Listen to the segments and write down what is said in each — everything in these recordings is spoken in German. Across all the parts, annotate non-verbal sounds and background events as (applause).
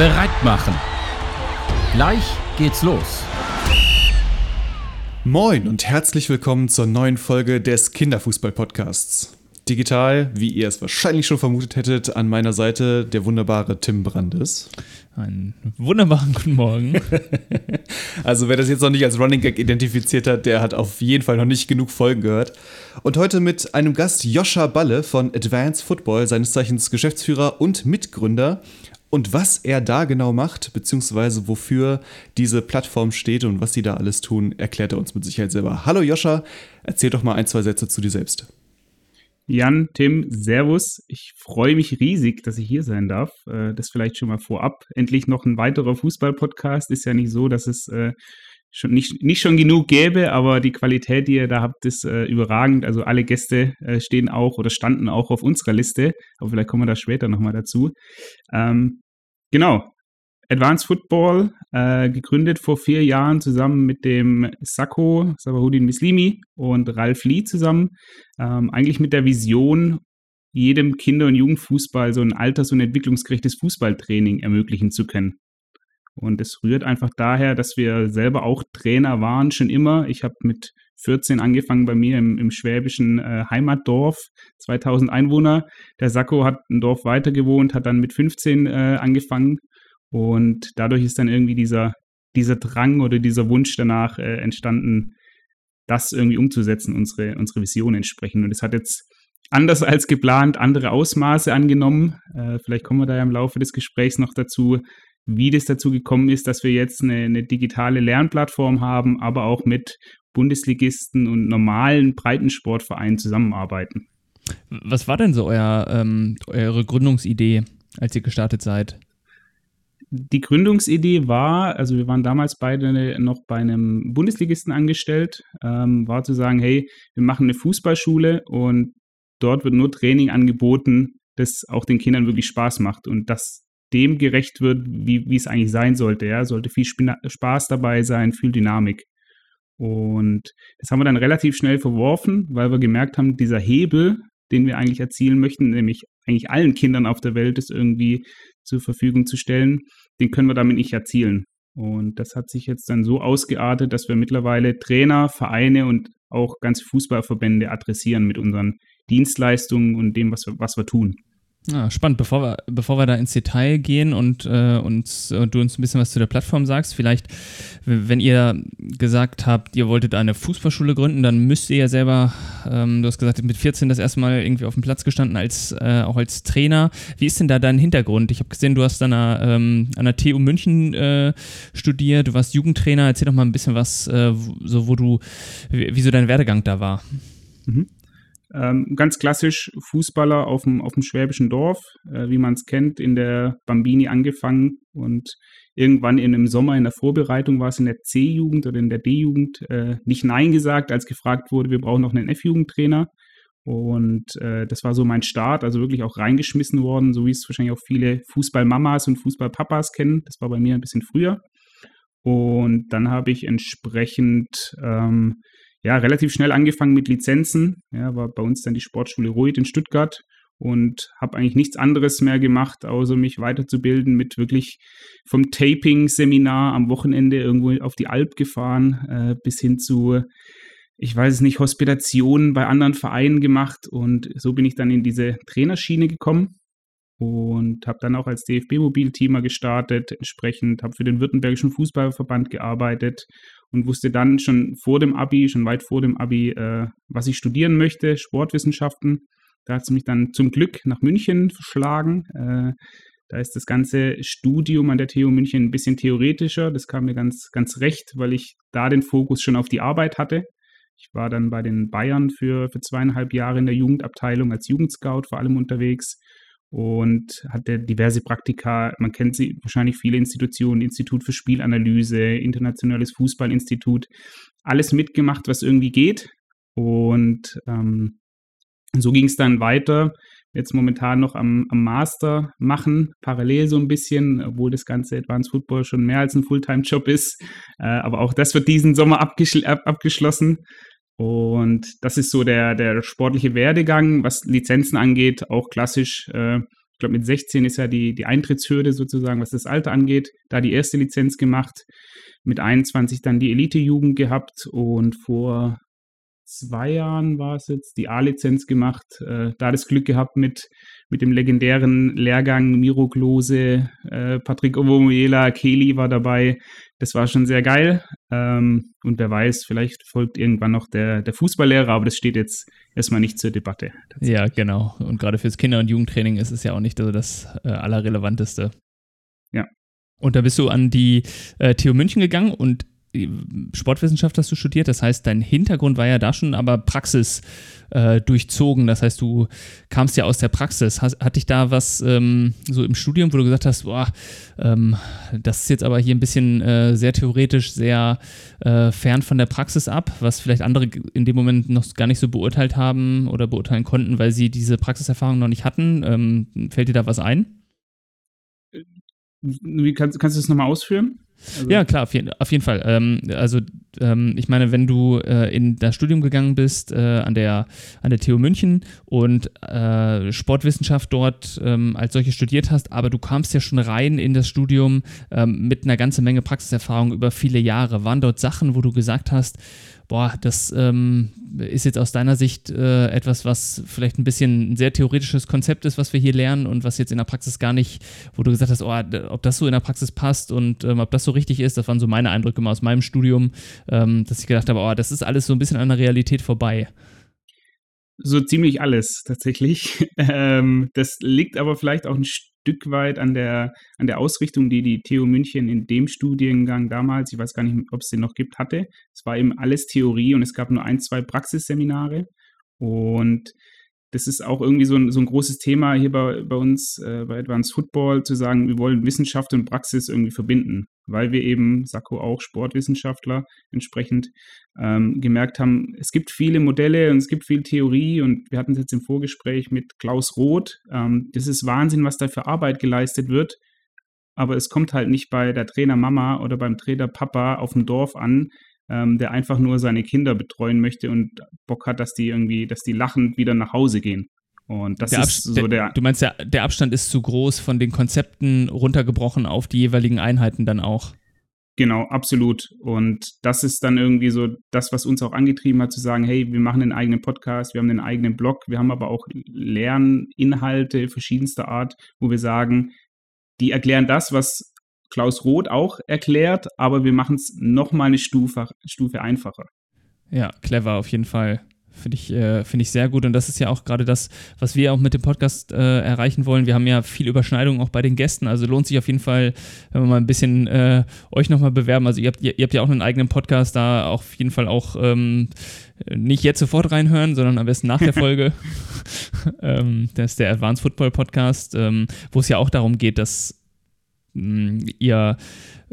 bereit machen. Gleich geht's los. Moin und herzlich willkommen zur neuen Folge des Kinderfußball-Podcasts. Digital, wie ihr es wahrscheinlich schon vermutet hättet, an meiner Seite der wunderbare Tim Brandes. Einen wunderbaren guten Morgen. (laughs) also wer das jetzt noch nicht als Running Gag identifiziert hat, der hat auf jeden Fall noch nicht genug Folgen gehört. Und heute mit einem Gast Joscha Balle von Advanced Football, seines Zeichens Geschäftsführer und Mitgründer. Und was er da genau macht, beziehungsweise wofür diese Plattform steht und was sie da alles tun, erklärt er uns mit Sicherheit selber. Hallo Joscha, erzähl doch mal ein, zwei Sätze zu dir selbst. Jan, Tim, Servus. Ich freue mich riesig, dass ich hier sein darf. Äh, das vielleicht schon mal vorab. Endlich noch ein weiterer Fußball-Podcast. Ist ja nicht so, dass es äh, schon nicht, nicht schon genug gäbe, aber die Qualität, die ihr da habt, ist äh, überragend. Also alle Gäste stehen auch oder standen auch auf unserer Liste. Aber vielleicht kommen wir da später nochmal dazu. Ähm, genau. Advanced Football, äh, gegründet vor vier Jahren zusammen mit dem Sakko, Sabahudin Mislimi und Ralf Lee zusammen. Ähm, eigentlich mit der Vision, jedem Kinder- und Jugendfußball so ein alters- und entwicklungsgerechtes Fußballtraining ermöglichen zu können. Und es rührt einfach daher, dass wir selber auch Trainer waren, schon immer. Ich habe mit 14 angefangen bei mir im, im schwäbischen äh, Heimatdorf, 2000 Einwohner. Der Sakko hat ein Dorf weiter gewohnt, hat dann mit 15 äh, angefangen und dadurch ist dann irgendwie dieser, dieser Drang oder dieser Wunsch danach äh, entstanden, das irgendwie umzusetzen, unsere, unsere Vision entsprechend. Und es hat jetzt anders als geplant andere Ausmaße angenommen. Äh, vielleicht kommen wir da ja im Laufe des Gesprächs noch dazu, wie das dazu gekommen ist, dass wir jetzt eine, eine digitale Lernplattform haben, aber auch mit Bundesligisten und normalen Breitensportvereinen zusammenarbeiten. Was war denn so euer, ähm, eure Gründungsidee, als ihr gestartet seid? die Gründungsidee war, also wir waren damals beide noch bei einem Bundesligisten angestellt, ähm, war zu sagen, hey, wir machen eine Fußballschule und dort wird nur Training angeboten, das auch den Kindern wirklich Spaß macht und das dem gerecht wird, wie, wie es eigentlich sein sollte. Ja, sollte viel Spaß dabei sein, viel Dynamik. Und das haben wir dann relativ schnell verworfen, weil wir gemerkt haben, dieser Hebel, den wir eigentlich erzielen möchten, nämlich eigentlich allen Kindern auf der Welt das irgendwie zur Verfügung zu stellen, den können wir damit nicht erzielen. Und das hat sich jetzt dann so ausgeartet, dass wir mittlerweile Trainer, Vereine und auch ganze Fußballverbände adressieren mit unseren Dienstleistungen und dem, was wir, was wir tun. Ja, spannend. Bevor wir, bevor wir da ins Detail gehen und, äh, uns, und du uns ein bisschen was zu der Plattform sagst, vielleicht, wenn ihr gesagt habt, ihr wolltet eine Fußballschule gründen, dann müsst ihr ja selber, ähm, du hast gesagt, mit 14 das erste Mal irgendwie auf dem Platz gestanden, als, äh, auch als Trainer. Wie ist denn da dein Hintergrund? Ich habe gesehen, du hast an der, ähm, an der TU München äh, studiert, du warst Jugendtrainer. Erzähl doch mal ein bisschen was, äh, so wo du, wie, wie so dein Werdegang da war. Mhm. Ähm, ganz klassisch Fußballer auf dem, auf dem schwäbischen Dorf, äh, wie man es kennt, in der Bambini angefangen und irgendwann in einem Sommer in der Vorbereitung war es in der C-Jugend oder in der D-Jugend äh, nicht Nein gesagt, als gefragt wurde, wir brauchen noch einen F-Jugendtrainer. Und äh, das war so mein Start, also wirklich auch reingeschmissen worden, so wie es wahrscheinlich auch viele Fußballmamas und Fußballpapas kennen. Das war bei mir ein bisschen früher. Und dann habe ich entsprechend ähm, ja, relativ schnell angefangen mit Lizenzen. Ja, war bei uns dann die Sportschule Ruid in Stuttgart und habe eigentlich nichts anderes mehr gemacht, außer mich weiterzubilden mit wirklich vom Taping-Seminar am Wochenende irgendwo auf die Alp gefahren, äh, bis hin zu, ich weiß es nicht, Hospitationen bei anderen Vereinen gemacht. Und so bin ich dann in diese Trainerschiene gekommen und habe dann auch als DFB-Mobilteamer gestartet, entsprechend habe für den Württembergischen Fußballverband gearbeitet und wusste dann schon vor dem Abi, schon weit vor dem Abi, äh, was ich studieren möchte, Sportwissenschaften. Da hat es mich dann zum Glück nach München verschlagen. Äh, da ist das ganze Studium an der TU München ein bisschen theoretischer. Das kam mir ganz, ganz recht, weil ich da den Fokus schon auf die Arbeit hatte. Ich war dann bei den Bayern für, für zweieinhalb Jahre in der Jugendabteilung als Jugendscout vor allem unterwegs und hatte diverse Praktika. Man kennt sie wahrscheinlich viele Institutionen, Institut für Spielanalyse, Internationales Fußballinstitut, alles mitgemacht, was irgendwie geht. Und ähm, so ging es dann weiter. Jetzt momentan noch am, am, Master machen, parallel so ein bisschen, obwohl das ganze Advanced Football schon mehr als ein Fulltime-Job ist. Äh, aber auch das wird diesen Sommer abgeschl ab abgeschlossen. Und das ist so der, der sportliche Werdegang, was Lizenzen angeht, auch klassisch äh, glaube, mit 16 ist ja die, die Eintrittshürde sozusagen, was das Alter angeht. Da die erste Lizenz gemacht, mit 21 dann die Elite-Jugend gehabt und vor zwei Jahren war es jetzt die A-Lizenz gemacht. Äh, da das Glück gehabt mit, mit dem legendären Lehrgang Miro Klose, äh, Patrick Ovomuela, Kelly war dabei. Das war schon sehr geil. Ähm, und wer weiß, vielleicht folgt irgendwann noch der, der Fußballlehrer, aber das steht jetzt erstmal nicht zur Debatte. Ja, genau. Und gerade fürs Kinder- und Jugendtraining ist es ja auch nicht so das äh, Allerrelevanteste. Ja. Und da bist du an die äh, TU München gegangen und Sportwissenschaft hast du studiert, das heißt, dein Hintergrund war ja da schon aber Praxis äh, durchzogen. Das heißt, du kamst ja aus der Praxis. Has, hat dich da was ähm, so im Studium, wo du gesagt hast, boah, ähm, das ist jetzt aber hier ein bisschen äh, sehr theoretisch, sehr äh, fern von der Praxis ab, was vielleicht andere in dem Moment noch gar nicht so beurteilt haben oder beurteilen konnten, weil sie diese Praxiserfahrung noch nicht hatten. Ähm, fällt dir da was ein? Wie kannst, kannst du das nochmal ausführen? Also ja, klar, auf, je, auf jeden Fall. Ähm, also, ähm, ich meine, wenn du äh, in das Studium gegangen bist, äh, an, der, an der TU München und äh, Sportwissenschaft dort ähm, als solche studiert hast, aber du kamst ja schon rein in das Studium ähm, mit einer ganzen Menge Praxiserfahrung über viele Jahre. Waren dort Sachen, wo du gesagt hast, boah, das ähm, ist jetzt aus deiner Sicht äh, etwas, was vielleicht ein bisschen ein sehr theoretisches Konzept ist, was wir hier lernen und was jetzt in der Praxis gar nicht, wo du gesagt hast, oh, ob das so in der Praxis passt und ähm, ob das so richtig ist, das waren so meine Eindrücke mal aus meinem Studium, ähm, dass ich gedacht habe, oh, das ist alles so ein bisschen an der Realität vorbei. So ziemlich alles tatsächlich. (laughs) Ähm, das liegt aber vielleicht auch ein Stück weit an der, an der Ausrichtung, die die TU München in dem Studiengang damals, ich weiß gar nicht, ob es den noch gibt, hatte. Es war eben alles Theorie und es gab nur ein, zwei Praxisseminare. Und das ist auch irgendwie so ein, so ein großes Thema hier bei, bei uns, äh, bei Advanced Football, zu sagen, wir wollen Wissenschaft und Praxis irgendwie verbinden, weil wir eben, Sakko auch Sportwissenschaftler entsprechend, ähm, gemerkt haben, es gibt viele Modelle und es gibt viel Theorie und wir hatten es jetzt im Vorgespräch mit Klaus Roth. Ähm, das ist Wahnsinn, was da für Arbeit geleistet wird, aber es kommt halt nicht bei der Trainer Mama oder beim Trainer Papa auf dem Dorf an, ähm, der einfach nur seine Kinder betreuen möchte und Bock hat, dass die irgendwie, dass die lachend wieder nach Hause gehen. Und das der ist so der. Du meinst, der, der Abstand ist zu groß von den Konzepten runtergebrochen auf die jeweiligen Einheiten dann auch. Genau, absolut. Und das ist dann irgendwie so das, was uns auch angetrieben hat, zu sagen, hey, wir machen einen eigenen Podcast, wir haben einen eigenen Blog, wir haben aber auch Lerninhalte verschiedenster Art, wo wir sagen, die erklären das, was Klaus Roth auch erklärt, aber wir machen es nochmal eine Stufe, Stufe einfacher. Ja, clever auf jeden Fall. Finde ich, äh, find ich sehr gut. Und das ist ja auch gerade das, was wir auch mit dem Podcast äh, erreichen wollen. Wir haben ja viel Überschneidung auch bei den Gästen. Also lohnt sich auf jeden Fall, wenn wir mal ein bisschen äh, euch nochmal bewerben. Also ihr habt, ihr, ihr, habt ja auch einen eigenen Podcast, da auf jeden Fall auch ähm, nicht jetzt sofort reinhören, sondern am besten nach der Folge. (laughs) (laughs) ähm, das ist der Advanced Football Podcast, ähm, wo es ja auch darum geht, dass ihr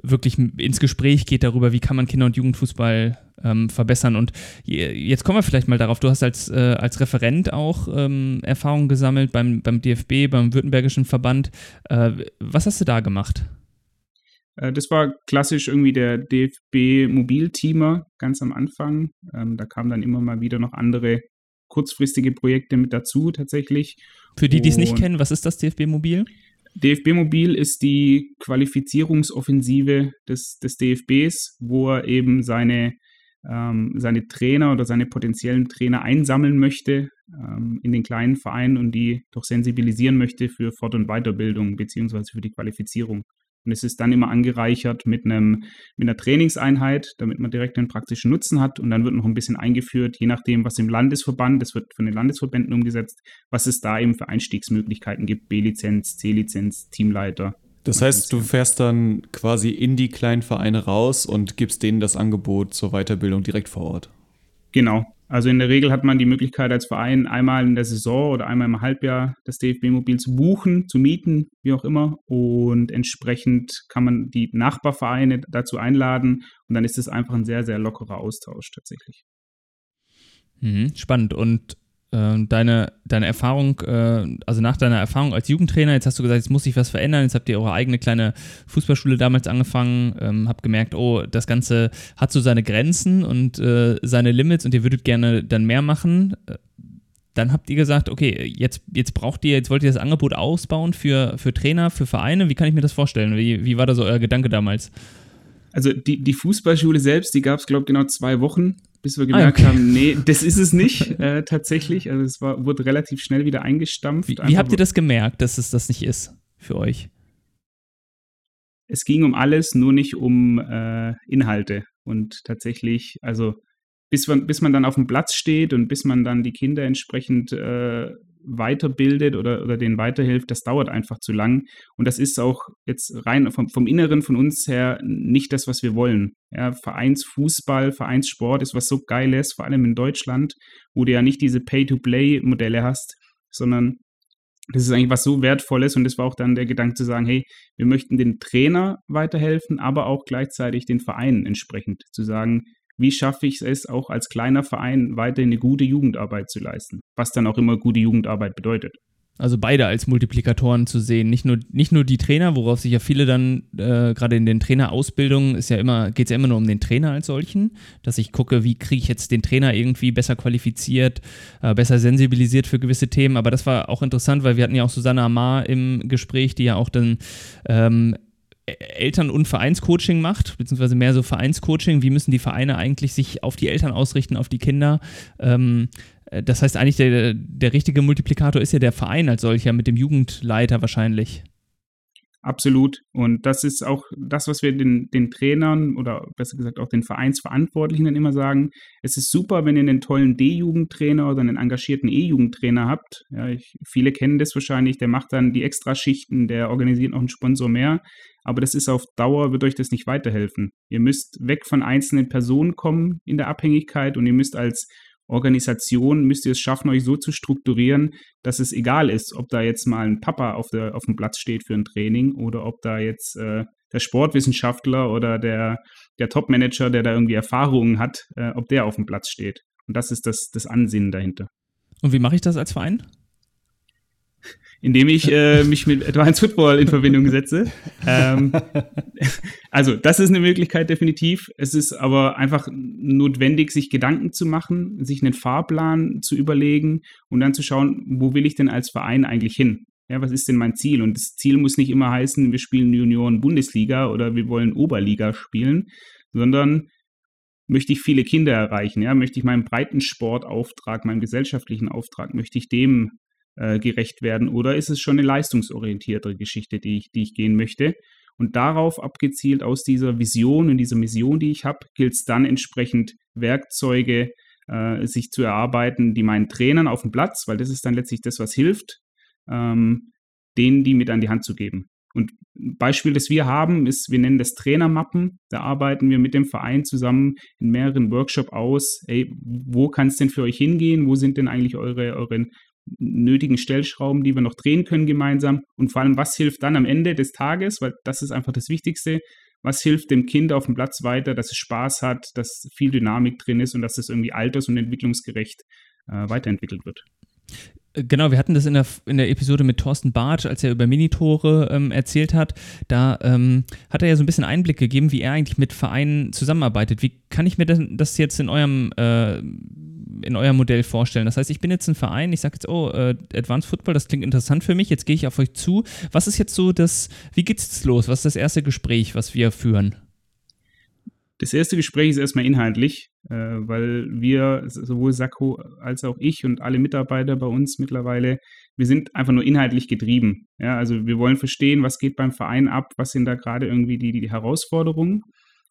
wirklich ins Gespräch geht darüber, wie kann man Kinder- und Jugendfußball ähm, verbessern. Und jetzt kommen wir vielleicht mal darauf, du hast als, äh, als Referent auch ähm, Erfahrungen gesammelt beim, beim DFB, beim Württembergischen Verband. Äh, was hast du da gemacht? Äh, das war klassisch irgendwie der DFB-Mobilteamer ganz am Anfang. Ähm, da kamen dann immer mal wieder noch andere kurzfristige Projekte mit dazu tatsächlich. Für die, die es nicht kennen, was ist das DFB-Mobil? DFB Mobil ist die Qualifizierungsoffensive des, des DFBs, wo er eben seine, ähm, seine Trainer oder seine potenziellen Trainer einsammeln möchte ähm, in den kleinen Vereinen und die doch sensibilisieren möchte für Fort- und Weiterbildung beziehungsweise für die Qualifizierung. Und es ist dann immer angereichert mit, einem, mit einer Trainingseinheit, damit man direkt einen praktischen Nutzen hat. Und dann wird noch ein bisschen eingeführt, je nachdem, was im Landesverband, das wird von den Landesverbänden umgesetzt, was es da eben für Einstiegsmöglichkeiten gibt. B-Lizenz, C-Lizenz, Teamleiter. Das heißt, du fährst dann quasi in die kleinen Vereine raus und gibst denen das Angebot zur Weiterbildung direkt vor Ort. Genau, also in der Regel hat man die Möglichkeit als Verein einmal in der Saison oder einmal im Halbjahr das DFB-Mobil zu buchen, zu mieten, wie auch immer. Und entsprechend kann man die Nachbarvereine dazu einladen und dann ist es einfach ein sehr, sehr lockerer Austausch tatsächlich. Mhm, spannend. Und deine, deine Erfahrung, äh, also nach deiner Erfahrung als Jugendtrainer, jetzt hast du gesagt, jetzt muss sich was verändern, jetzt habt ihr eure eigene kleine Fußballschule damals angefangen, ähm, habt gemerkt, oh, das Ganze hat so seine Grenzen und äh, seine Limits und ihr würdet gerne dann mehr machen. Dann habt ihr gesagt, okay, jetzt, jetzt braucht ihr, jetzt wollt ihr das Angebot ausbauen für, für Trainer, für Vereine. Wie kann ich mir das vorstellen? Wie, wie war da so euer Gedanke damals? Also die, die Fußballschule selbst, die gab es, glaube ich, genau zwei Wochen, bis wir ah, gemerkt ah, okay. haben, nee, das ist es nicht (laughs) äh, tatsächlich. Also es war, wurde relativ schnell wieder eingestampft. Wie, wie habt ihr das gemerkt, dass es das nicht ist für euch? Es ging um alles, nur nicht um äh, Inhalte. Und tatsächlich, also bis man, bis man dann auf dem Platz steht und bis man dann die Kinder entsprechend äh, weiterbildet oder, oder denen weiterhilft, das dauert einfach zu lang. Und das ist auch jetzt rein vom, vom Inneren von uns her nicht das, was wir wollen. Ja, Vereinsfußball, Vereinssport ist was so Geiles, vor allem in Deutschland, wo du ja nicht diese Pay-to-Play-Modelle hast, sondern das ist eigentlich was so Wertvolles und das war auch dann der Gedanke zu sagen, hey, wir möchten den Trainer weiterhelfen, aber auch gleichzeitig den Verein entsprechend zu sagen, wie schaffe ich es auch als kleiner Verein weiter eine gute Jugendarbeit zu leisten, was dann auch immer gute Jugendarbeit bedeutet. Also beide als Multiplikatoren zu sehen, nicht nur, nicht nur die Trainer, worauf sich ja viele dann, äh, gerade in den Trainerausbildungen, ist ja immer, geht es ja immer nur um den Trainer als solchen, dass ich gucke, wie kriege ich jetzt den Trainer irgendwie besser qualifiziert, äh, besser sensibilisiert für gewisse Themen. Aber das war auch interessant, weil wir hatten ja auch Susanne Amar im Gespräch, die ja auch dann ähm, Eltern- und Vereinscoaching macht, beziehungsweise mehr so Vereinscoaching. Wie müssen die Vereine eigentlich sich auf die Eltern ausrichten, auf die Kinder? Ähm, äh, das heißt eigentlich, der, der richtige Multiplikator ist ja der Verein als solcher mit dem Jugendleiter wahrscheinlich. Absolut. Und das ist auch das, was wir den, den Trainern oder besser gesagt auch den Vereinsverantwortlichen dann immer sagen. Es ist super, wenn ihr einen tollen D-Jugendtrainer oder einen engagierten E-Jugendtrainer habt. Ja, ich, viele kennen das wahrscheinlich. Der macht dann die Extraschichten, der organisiert noch einen Sponsor mehr. Aber das ist auf Dauer, wird euch das nicht weiterhelfen. Ihr müsst weg von einzelnen Personen kommen in der Abhängigkeit und ihr müsst als Organisation müsst ihr es schaffen, euch so zu strukturieren, dass es egal ist, ob da jetzt mal ein Papa auf, der, auf dem Platz steht für ein Training oder ob da jetzt äh, der Sportwissenschaftler oder der, der Top-Manager, der da irgendwie Erfahrungen hat, äh, ob der auf dem Platz steht. Und das ist das, das Ansinnen dahinter. Und wie mache ich das als Verein? Indem ich äh, mich mit Advanced Football in Verbindung setze. Ähm, also, das ist eine Möglichkeit definitiv. Es ist aber einfach notwendig, sich Gedanken zu machen, sich einen Fahrplan zu überlegen und dann zu schauen, wo will ich denn als Verein eigentlich hin? Ja, was ist denn mein Ziel? Und das Ziel muss nicht immer heißen, wir spielen Junioren-Bundesliga oder wir wollen Oberliga spielen, sondern möchte ich viele Kinder erreichen? Ja, möchte ich meinem breiten Sportauftrag, meinem gesellschaftlichen Auftrag, möchte ich dem äh, gerecht werden? Oder ist es schon eine leistungsorientiertere Geschichte, die ich, die ich gehen möchte? Und darauf abgezielt aus dieser Vision und dieser Mission, die ich habe, gilt es dann entsprechend Werkzeuge äh, sich zu erarbeiten, die meinen Trainern auf dem Platz, weil das ist dann letztlich das, was hilft, ähm, denen die mit an die Hand zu geben. Und ein Beispiel, das wir haben, ist, wir nennen das Trainermappen. Da arbeiten wir mit dem Verein zusammen in mehreren Workshops aus. Ey, wo kann es denn für euch hingehen? Wo sind denn eigentlich eure, eure nötigen Stellschrauben, die wir noch drehen können gemeinsam. Und vor allem, was hilft dann am Ende des Tages, weil das ist einfach das Wichtigste, was hilft dem Kind auf dem Platz weiter, dass es Spaß hat, dass viel Dynamik drin ist und dass es irgendwie alters- und entwicklungsgerecht äh, weiterentwickelt wird. Genau, wir hatten das in der, in der Episode mit Thorsten Bartsch, als er über Minitore ähm, erzählt hat. Da ähm, hat er ja so ein bisschen Einblick gegeben, wie er eigentlich mit Vereinen zusammenarbeitet. Wie kann ich mir das jetzt in eurem äh, in eurem Modell vorstellen? Das heißt, ich bin jetzt ein Verein, ich sage jetzt, oh, äh, Advanced Football, das klingt interessant für mich, jetzt gehe ich auf euch zu. Was ist jetzt so das, wie geht's jetzt los? Was ist das erste Gespräch, was wir führen? Das erste Gespräch ist erstmal inhaltlich, äh, weil wir, sowohl Sakko als auch ich und alle Mitarbeiter bei uns mittlerweile, wir sind einfach nur inhaltlich getrieben. Ja, also wir wollen verstehen, was geht beim Verein ab, was sind da gerade irgendwie die, die Herausforderungen.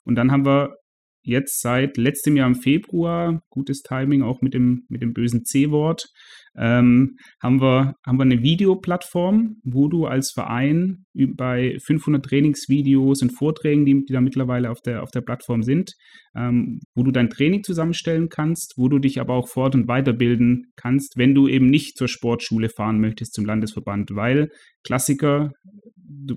Und dann haben wir jetzt seit letztem Jahr im Februar, gutes Timing auch mit dem, mit dem bösen C-Wort, ähm, haben, wir, haben wir eine Videoplattform, wo du als Verein bei 500 Trainingsvideos und Vorträgen, die, die da mittlerweile auf der, auf der Plattform sind, ähm, wo du dein Training zusammenstellen kannst, wo du dich aber auch fort- und weiterbilden kannst, wenn du eben nicht zur Sportschule fahren möchtest zum Landesverband, weil Klassiker,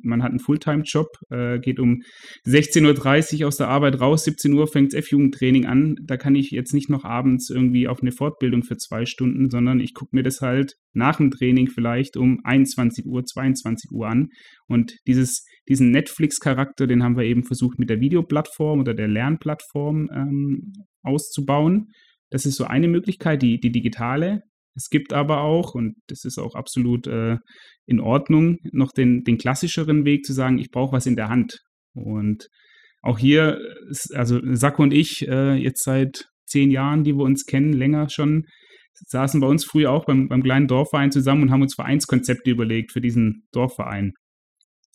man hat einen Fulltime-Job, äh, geht um 16.30 Uhr aus der Arbeit raus, 17 Uhr fängt das F-Jugendtraining an. Da kann ich jetzt nicht noch abends irgendwie auf eine Fortbildung für zwei Stunden, sondern ich gucke mir das halt nach dem Training vielleicht um 21 Uhr, 22 Uhr an. Und dieses, diesen Netflix-Charakter, den haben wir eben versucht mit der Videoplattform oder der Lernplattform ähm, auszubauen. Das ist so eine Möglichkeit, die, die digitale. Es gibt aber auch, und das ist auch absolut äh, in Ordnung, noch den, den klassischeren Weg zu sagen, ich brauche was in der Hand. Und auch hier, also Sacco und ich, äh, jetzt seit zehn Jahren, die wir uns kennen, länger schon, saßen bei uns früher auch beim, beim kleinen Dorfverein zusammen und haben uns Vereinskonzepte überlegt für diesen Dorfverein.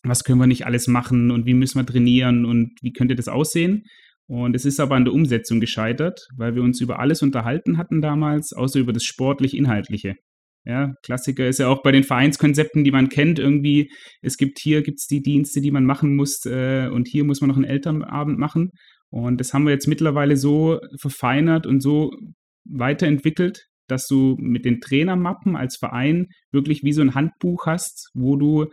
Was können wir nicht alles machen und wie müssen wir trainieren und wie könnte das aussehen? Und es ist aber an der Umsetzung gescheitert, weil wir uns über alles unterhalten hatten damals, außer über das sportlich-inhaltliche. Ja, Klassiker ist ja auch bei den Vereinskonzepten, die man kennt, irgendwie, es gibt hier gibt's die Dienste, die man machen muss äh, und hier muss man noch einen Elternabend machen. Und das haben wir jetzt mittlerweile so verfeinert und so weiterentwickelt, dass du mit den Trainermappen als Verein wirklich wie so ein Handbuch hast, wo du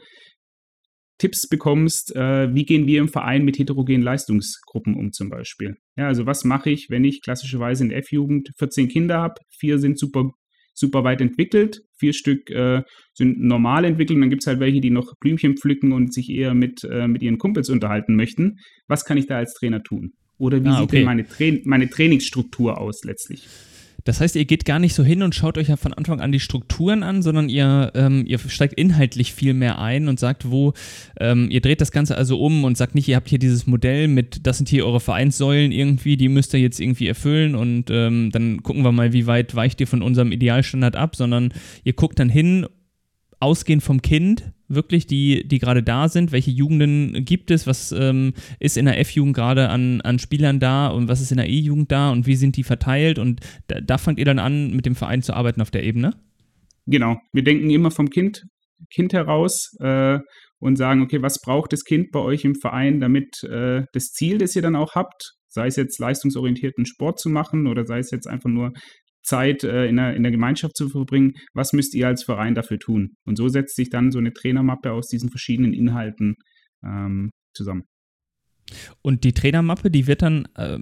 Tipps bekommst, äh, wie gehen wir im Verein mit heterogenen Leistungsgruppen um zum Beispiel. Ja, also was mache ich, wenn ich klassischerweise in der F-Jugend 14 Kinder habe, vier sind super, super weit entwickelt, vier Stück äh, sind normal entwickelt und dann gibt es halt welche, die noch Blümchen pflücken und sich eher mit, äh, mit ihren Kumpels unterhalten möchten. Was kann ich da als Trainer tun? Oder wie ah, okay. sieht denn meine, Tra meine Trainingsstruktur aus letztlich? Das heißt, ihr geht gar nicht so hin und schaut euch ja von Anfang an die Strukturen an, sondern ihr, ähm, ihr steigt inhaltlich viel mehr ein und sagt, wo, ähm, ihr dreht das Ganze also um und sagt nicht, ihr habt hier dieses Modell mit, das sind hier eure Vereinssäulen irgendwie, die müsst ihr jetzt irgendwie erfüllen und ähm, dann gucken wir mal, wie weit weicht ihr von unserem Idealstandard ab, sondern ihr guckt dann hin, ausgehend vom Kind, wirklich, die, die gerade da sind? Welche Jugenden gibt es? Was ähm, ist in der F-Jugend gerade an, an Spielern da und was ist in der E-Jugend da und wie sind die verteilt? Und da, da fangt ihr dann an, mit dem Verein zu arbeiten auf der Ebene? Genau. Wir denken immer vom Kind, kind heraus äh, und sagen, okay, was braucht das Kind bei euch im Verein, damit äh, das Ziel, das ihr dann auch habt, sei es jetzt leistungsorientierten Sport zu machen oder sei es jetzt einfach nur Zeit äh, in, der, in der Gemeinschaft zu verbringen. Was müsst ihr als Verein dafür tun? Und so setzt sich dann so eine Trainermappe aus diesen verschiedenen Inhalten ähm, zusammen. Und die Trainermappe, die wird dann, äh,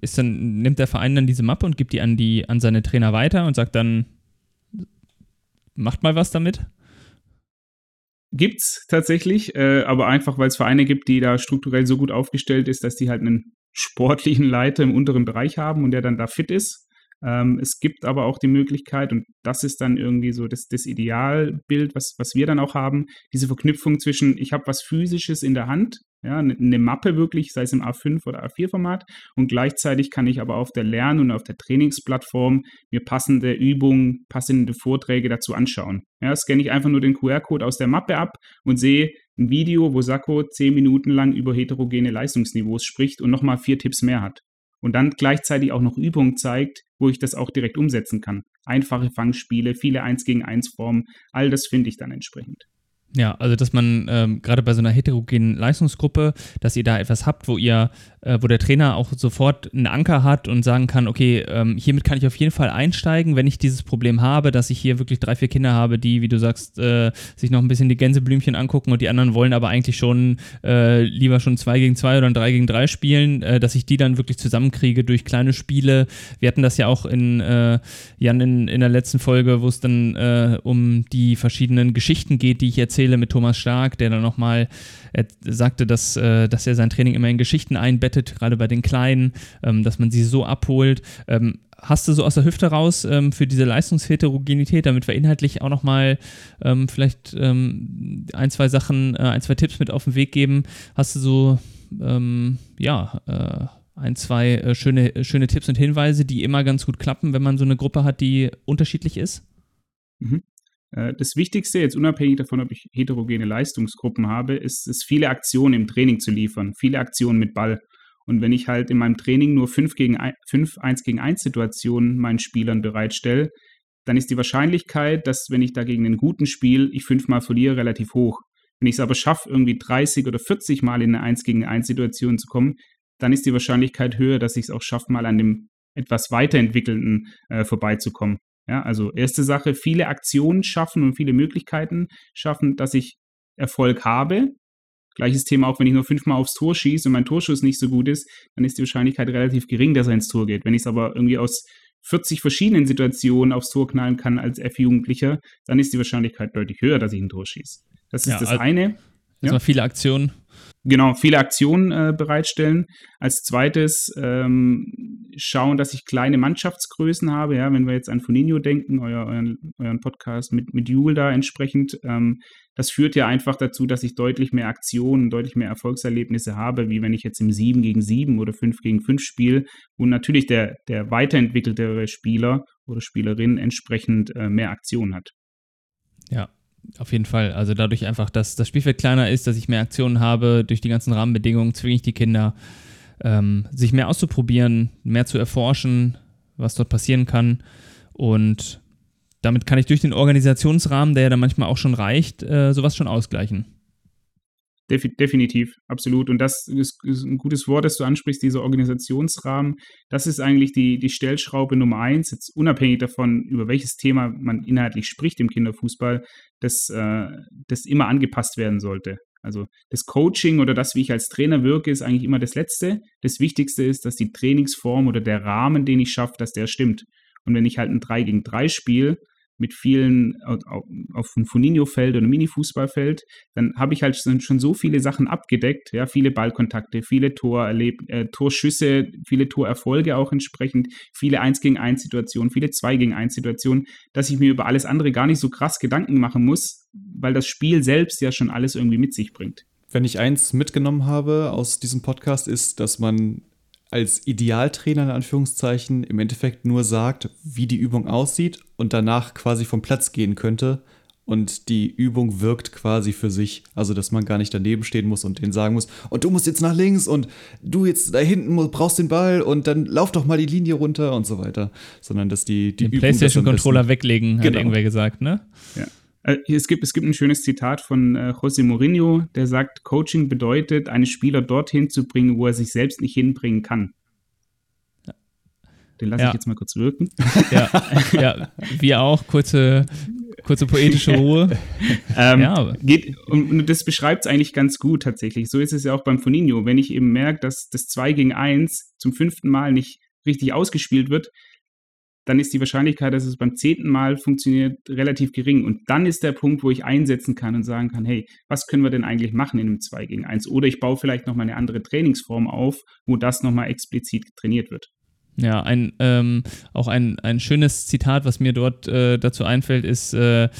ist dann, nimmt der Verein dann diese Mappe und gibt die an die, an seine Trainer weiter und sagt dann, macht mal was damit? Gibt's tatsächlich, äh, aber einfach, weil es Vereine gibt, die da strukturell so gut aufgestellt ist, dass die halt einen sportlichen Leiter im unteren Bereich haben und der dann da fit ist. Ähm, es gibt aber auch die Möglichkeit, und das ist dann irgendwie so das, das Idealbild, was, was wir dann auch haben, diese Verknüpfung zwischen, ich habe was Physisches in der Hand, ja, eine, eine Mappe wirklich, sei es im A5 oder A4-Format, und gleichzeitig kann ich aber auf der Lern- und auf der Trainingsplattform mir passende Übungen, passende Vorträge dazu anschauen. Ja, scanne ich einfach nur den QR-Code aus der Mappe ab und sehe ein Video, wo Sakko zehn Minuten lang über heterogene Leistungsniveaus spricht und nochmal vier Tipps mehr hat und dann gleichzeitig auch noch Übungen zeigt, wo ich das auch direkt umsetzen kann. Einfache Fangspiele, viele 1 gegen 1 Formen, all das finde ich dann entsprechend. Ja, also dass man ähm, gerade bei so einer heterogenen Leistungsgruppe, dass ihr da etwas habt, wo ihr, äh, wo der Trainer auch sofort einen Anker hat und sagen kann, okay, ähm, hiermit kann ich auf jeden Fall einsteigen, wenn ich dieses Problem habe, dass ich hier wirklich drei, vier Kinder habe, die, wie du sagst, äh, sich noch ein bisschen die Gänseblümchen angucken und die anderen wollen aber eigentlich schon äh, lieber schon zwei gegen zwei oder drei gegen drei spielen, äh, dass ich die dann wirklich zusammenkriege durch kleine Spiele. Wir hatten das ja auch in äh, Jan in, in der letzten Folge, wo es dann äh, um die verschiedenen Geschichten geht, die ich erzähle erzähle mit Thomas Stark, der dann nochmal sagte, dass, äh, dass er sein Training immer in Geschichten einbettet, gerade bei den Kleinen, ähm, dass man sie so abholt. Ähm, hast du so aus der Hüfte raus ähm, für diese Leistungsheterogenität, damit wir inhaltlich auch nochmal ähm, vielleicht ähm, ein, zwei Sachen, äh, ein, zwei Tipps mit auf den Weg geben? Hast du so, ähm, ja, äh, ein, zwei äh, schöne, schöne Tipps und Hinweise, die immer ganz gut klappen, wenn man so eine Gruppe hat, die unterschiedlich ist? Mhm. Äh, das Wichtigste, jetzt unabhängig davon, ob ich heterogene Leistungsgruppen habe, ist es, viele Aktionen im Training zu liefern, viele Aktionen mit Ball. Und wenn ich halt in meinem Training nur 5 gegen 1, 5 1 gegen 1 Situationen meinen Spielern bereitstelle, dann ist die Wahrscheinlichkeit, dass wenn ich dagegen einen guten Spiel, ich fünfmal verliere, relativ hoch. Wenn ich es aber schaffe, irgendwie 30 oder 40 Mal in eine 1 gegen 1 Situation zu kommen, dann ist die Wahrscheinlichkeit höher, dass ich es auch schaffe, mal an dem etwas weiterentwickelnden äh, vorbeizukommen. Ja, also erste Sache, viele Aktionen schaffen und viele Möglichkeiten schaffen, dass ich Erfolg habe. Gleiches Thema auch, wenn ich nur fünfmal aufs Tor schieße und mein Torschuss nicht so gut ist, dann ist die Wahrscheinlichkeit relativ gering, dass er ins Tor geht. Wenn ich es aber irgendwie aus 40 verschiedenen Situationen aufs Tor knallen kann als F-Jugendlicher, dann ist die Wahrscheinlichkeit deutlich höher, dass ich ein Tor schieße. Das ist ja, das also, eine. Ja. viele Aktionen. Genau, viele Aktionen äh, bereitstellen. Als zweites ähm, schauen, dass ich kleine Mannschaftsgrößen habe. Ja, wenn wir jetzt an Foninho denken, euer, euren, euren Podcast mit, mit Jule da entsprechend, ähm, das führt ja einfach dazu, dass ich deutlich mehr Aktionen, deutlich mehr Erfolgserlebnisse habe, wie wenn ich jetzt im 7 gegen 7 oder 5 gegen 5 spiele, wo natürlich der, der weiterentwickeltere Spieler oder Spielerin entsprechend äh, mehr Aktionen hat. Ja, auf jeden Fall. Also dadurch einfach, dass das Spielfeld kleiner ist, dass ich mehr Aktionen habe, durch die ganzen Rahmenbedingungen zwinge ich die Kinder, ähm, sich mehr auszuprobieren, mehr zu erforschen, was dort passieren kann. Und damit kann ich durch den Organisationsrahmen, der ja dann manchmal auch schon reicht, äh, sowas schon ausgleichen. Definitiv, absolut. Und das ist, ist, ein gutes Wort, das du ansprichst, dieser Organisationsrahmen. Das ist eigentlich die, die Stellschraube Nummer eins, jetzt unabhängig davon, über welches Thema man inhaltlich spricht im Kinderfußball, das, äh, das immer angepasst werden sollte. Also das Coaching oder das, wie ich als Trainer wirke, ist eigentlich immer das Letzte. Das Wichtigste ist, dass die Trainingsform oder der Rahmen, den ich schaffe, dass der stimmt. Und wenn ich halt ein 3 gegen 3 spiele, mit vielen auf dem Funinho-Feld oder Mini-Fußballfeld, dann habe ich halt schon so viele Sachen abgedeckt, ja, viele Ballkontakte, viele Torerleb äh, Torschüsse, viele Torerfolge auch entsprechend, viele 1 gegen 1 Situationen, viele 2 gegen 1 Situationen, dass ich mir über alles andere gar nicht so krass Gedanken machen muss, weil das Spiel selbst ja schon alles irgendwie mit sich bringt. Wenn ich eins mitgenommen habe aus diesem Podcast, ist, dass man als Idealtrainer in Anführungszeichen im Endeffekt nur sagt, wie die Übung aussieht und danach quasi vom Platz gehen könnte und die Übung wirkt quasi für sich. Also, dass man gar nicht daneben stehen muss und denen sagen muss, und du musst jetzt nach links und du jetzt da hinten brauchst den Ball und dann lauf doch mal die Linie runter und so weiter. Sondern dass die, die den PlayStation-Controller weglegen, hat genau. irgendwer gesagt, ne? Ja. Äh, es gibt, es gibt ein schönes Zitat von äh, José Mourinho, der sagt, Coaching bedeutet, einen Spieler dorthin zu bringen, wo er sich selbst nicht hinbringen kann. Den lasse ja. ich jetzt mal kurz wirken. (laughs) Ja, ja, wir auch. Kurze, kurze poetische (laughs) Ruhe. ähm, ja. geht, und, und das beschreibt es eigentlich ganz gut tatsächlich. So ist es ja auch beim Foninho. Wenn ich eben merke, dass das 2 gegen 1 zum fünften Mal nicht richtig ausgespielt wird, dann ist die Wahrscheinlichkeit, dass es beim zehnten Mal funktioniert, relativ gering. Und dann ist der Punkt, wo ich einsetzen kann und sagen kann, hey, was können wir denn eigentlich machen in einem 2 gegen 1? Oder ich baue vielleicht nochmal eine andere Trainingsform auf, wo das nochmal explizit trainiert wird. Ja, ein, ähm, auch ein, ein schönes Zitat, was mir dort äh, dazu einfällt, ist, äh,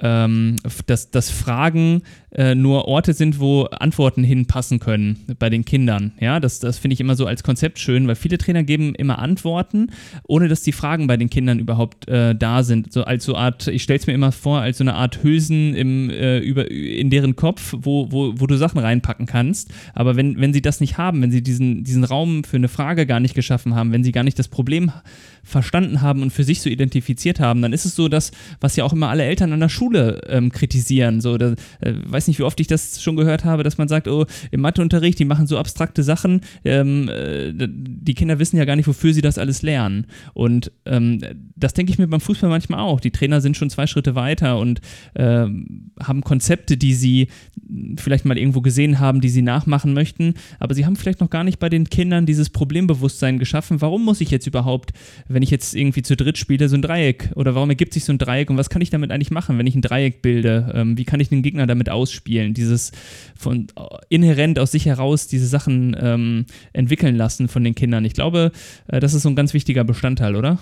ähm, dass, dass Fragen äh, nur Orte sind, wo Antworten hinpassen können bei den Kindern. Ja, das, das finde ich immer so als Konzept schön, weil viele Trainer geben immer Antworten, ohne dass die Fragen bei den Kindern überhaupt äh, da sind. So als so Art, ich stelle es mir immer vor, als so eine Art Hülsen im, äh, über, in deren Kopf, wo, wo, wo du Sachen reinpacken kannst. Aber wenn, wenn sie das nicht haben, wenn sie diesen, diesen Raum für eine Frage gar nicht geschaffen haben, wenn sie gar nicht das Problem verstanden haben und für sich so identifiziert haben, dann ist es so, dass, was ja auch immer alle Eltern an der Schule ähm, kritisieren, so, da, äh, weiß nicht, wie oft ich das schon gehört habe, dass man sagt, oh, im Matheunterricht, die machen so abstrakte Sachen, ähm, äh, die Kinder wissen ja gar nicht, wofür sie das alles lernen. Und ähm, das denke ich mir beim Fußball manchmal auch. Die Trainer sind schon zwei Schritte weiter und äh, haben Konzepte, die sie vielleicht mal irgendwo gesehen haben, die sie nachmachen möchten, aber sie haben vielleicht noch gar nicht bei den Kindern dieses Problembewusstsein geschaffen. Warum muss ich jetzt überhaupt, wenn ich jetzt irgendwie zu dritt spiele, so ein Dreieck? Oder warum ergibt sich so ein Dreieck und was kann ich damit eigentlich machen, wenn ich ein Dreieck bilde? Ähm, wie kann ich den Gegner damit ausspielen? Dieses von äh, inhärent aus sich heraus diese Sachen ähm, entwickeln lassen von den Kindern. Ich glaube, äh, das ist so ein ganz wichtiger Bestandteil, oder?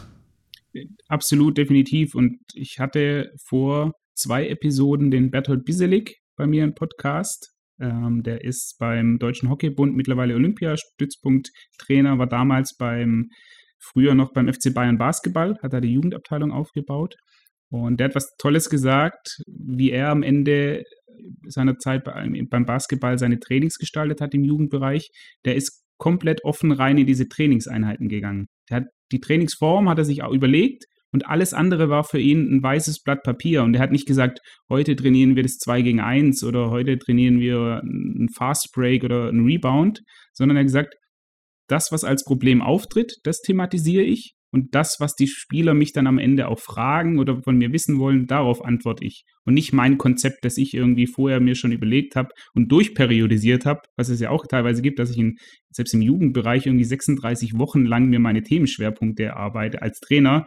Absolut, definitiv. Und ich hatte vor zwei Episoden den Bertolt Biselik bei mir im Podcast. Ähm, der ist beim Deutschen Hockeybund mittlerweile Olympiastützpunkttrainer, war damals beim früher noch beim FC Bayern Basketball, hat er die Jugendabteilung aufgebaut. Und der hat was Tolles gesagt, wie er am Ende seiner Zeit beim Basketball seine Trainings gestaltet hat im Jugendbereich. Der ist komplett offen rein in diese Trainingseinheiten gegangen. Der hat die Trainingsform hat er sich auch überlegt und alles andere war für ihn ein weißes Blatt Papier. Und er hat nicht gesagt, heute trainieren wir das 2 gegen 1 oder heute trainieren wir einen Fast Break oder einen Rebound, sondern er hat gesagt, das, was als Problem auftritt, das thematisiere ich. Und das, was die Spieler mich dann am Ende auch fragen oder von mir wissen wollen, darauf antworte ich. Und nicht mein Konzept, das ich irgendwie vorher mir schon überlegt habe und durchperiodisiert habe, was es ja auch teilweise gibt, dass ich in, selbst im Jugendbereich irgendwie 36 Wochen lang mir meine Themenschwerpunkte erarbeite als Trainer.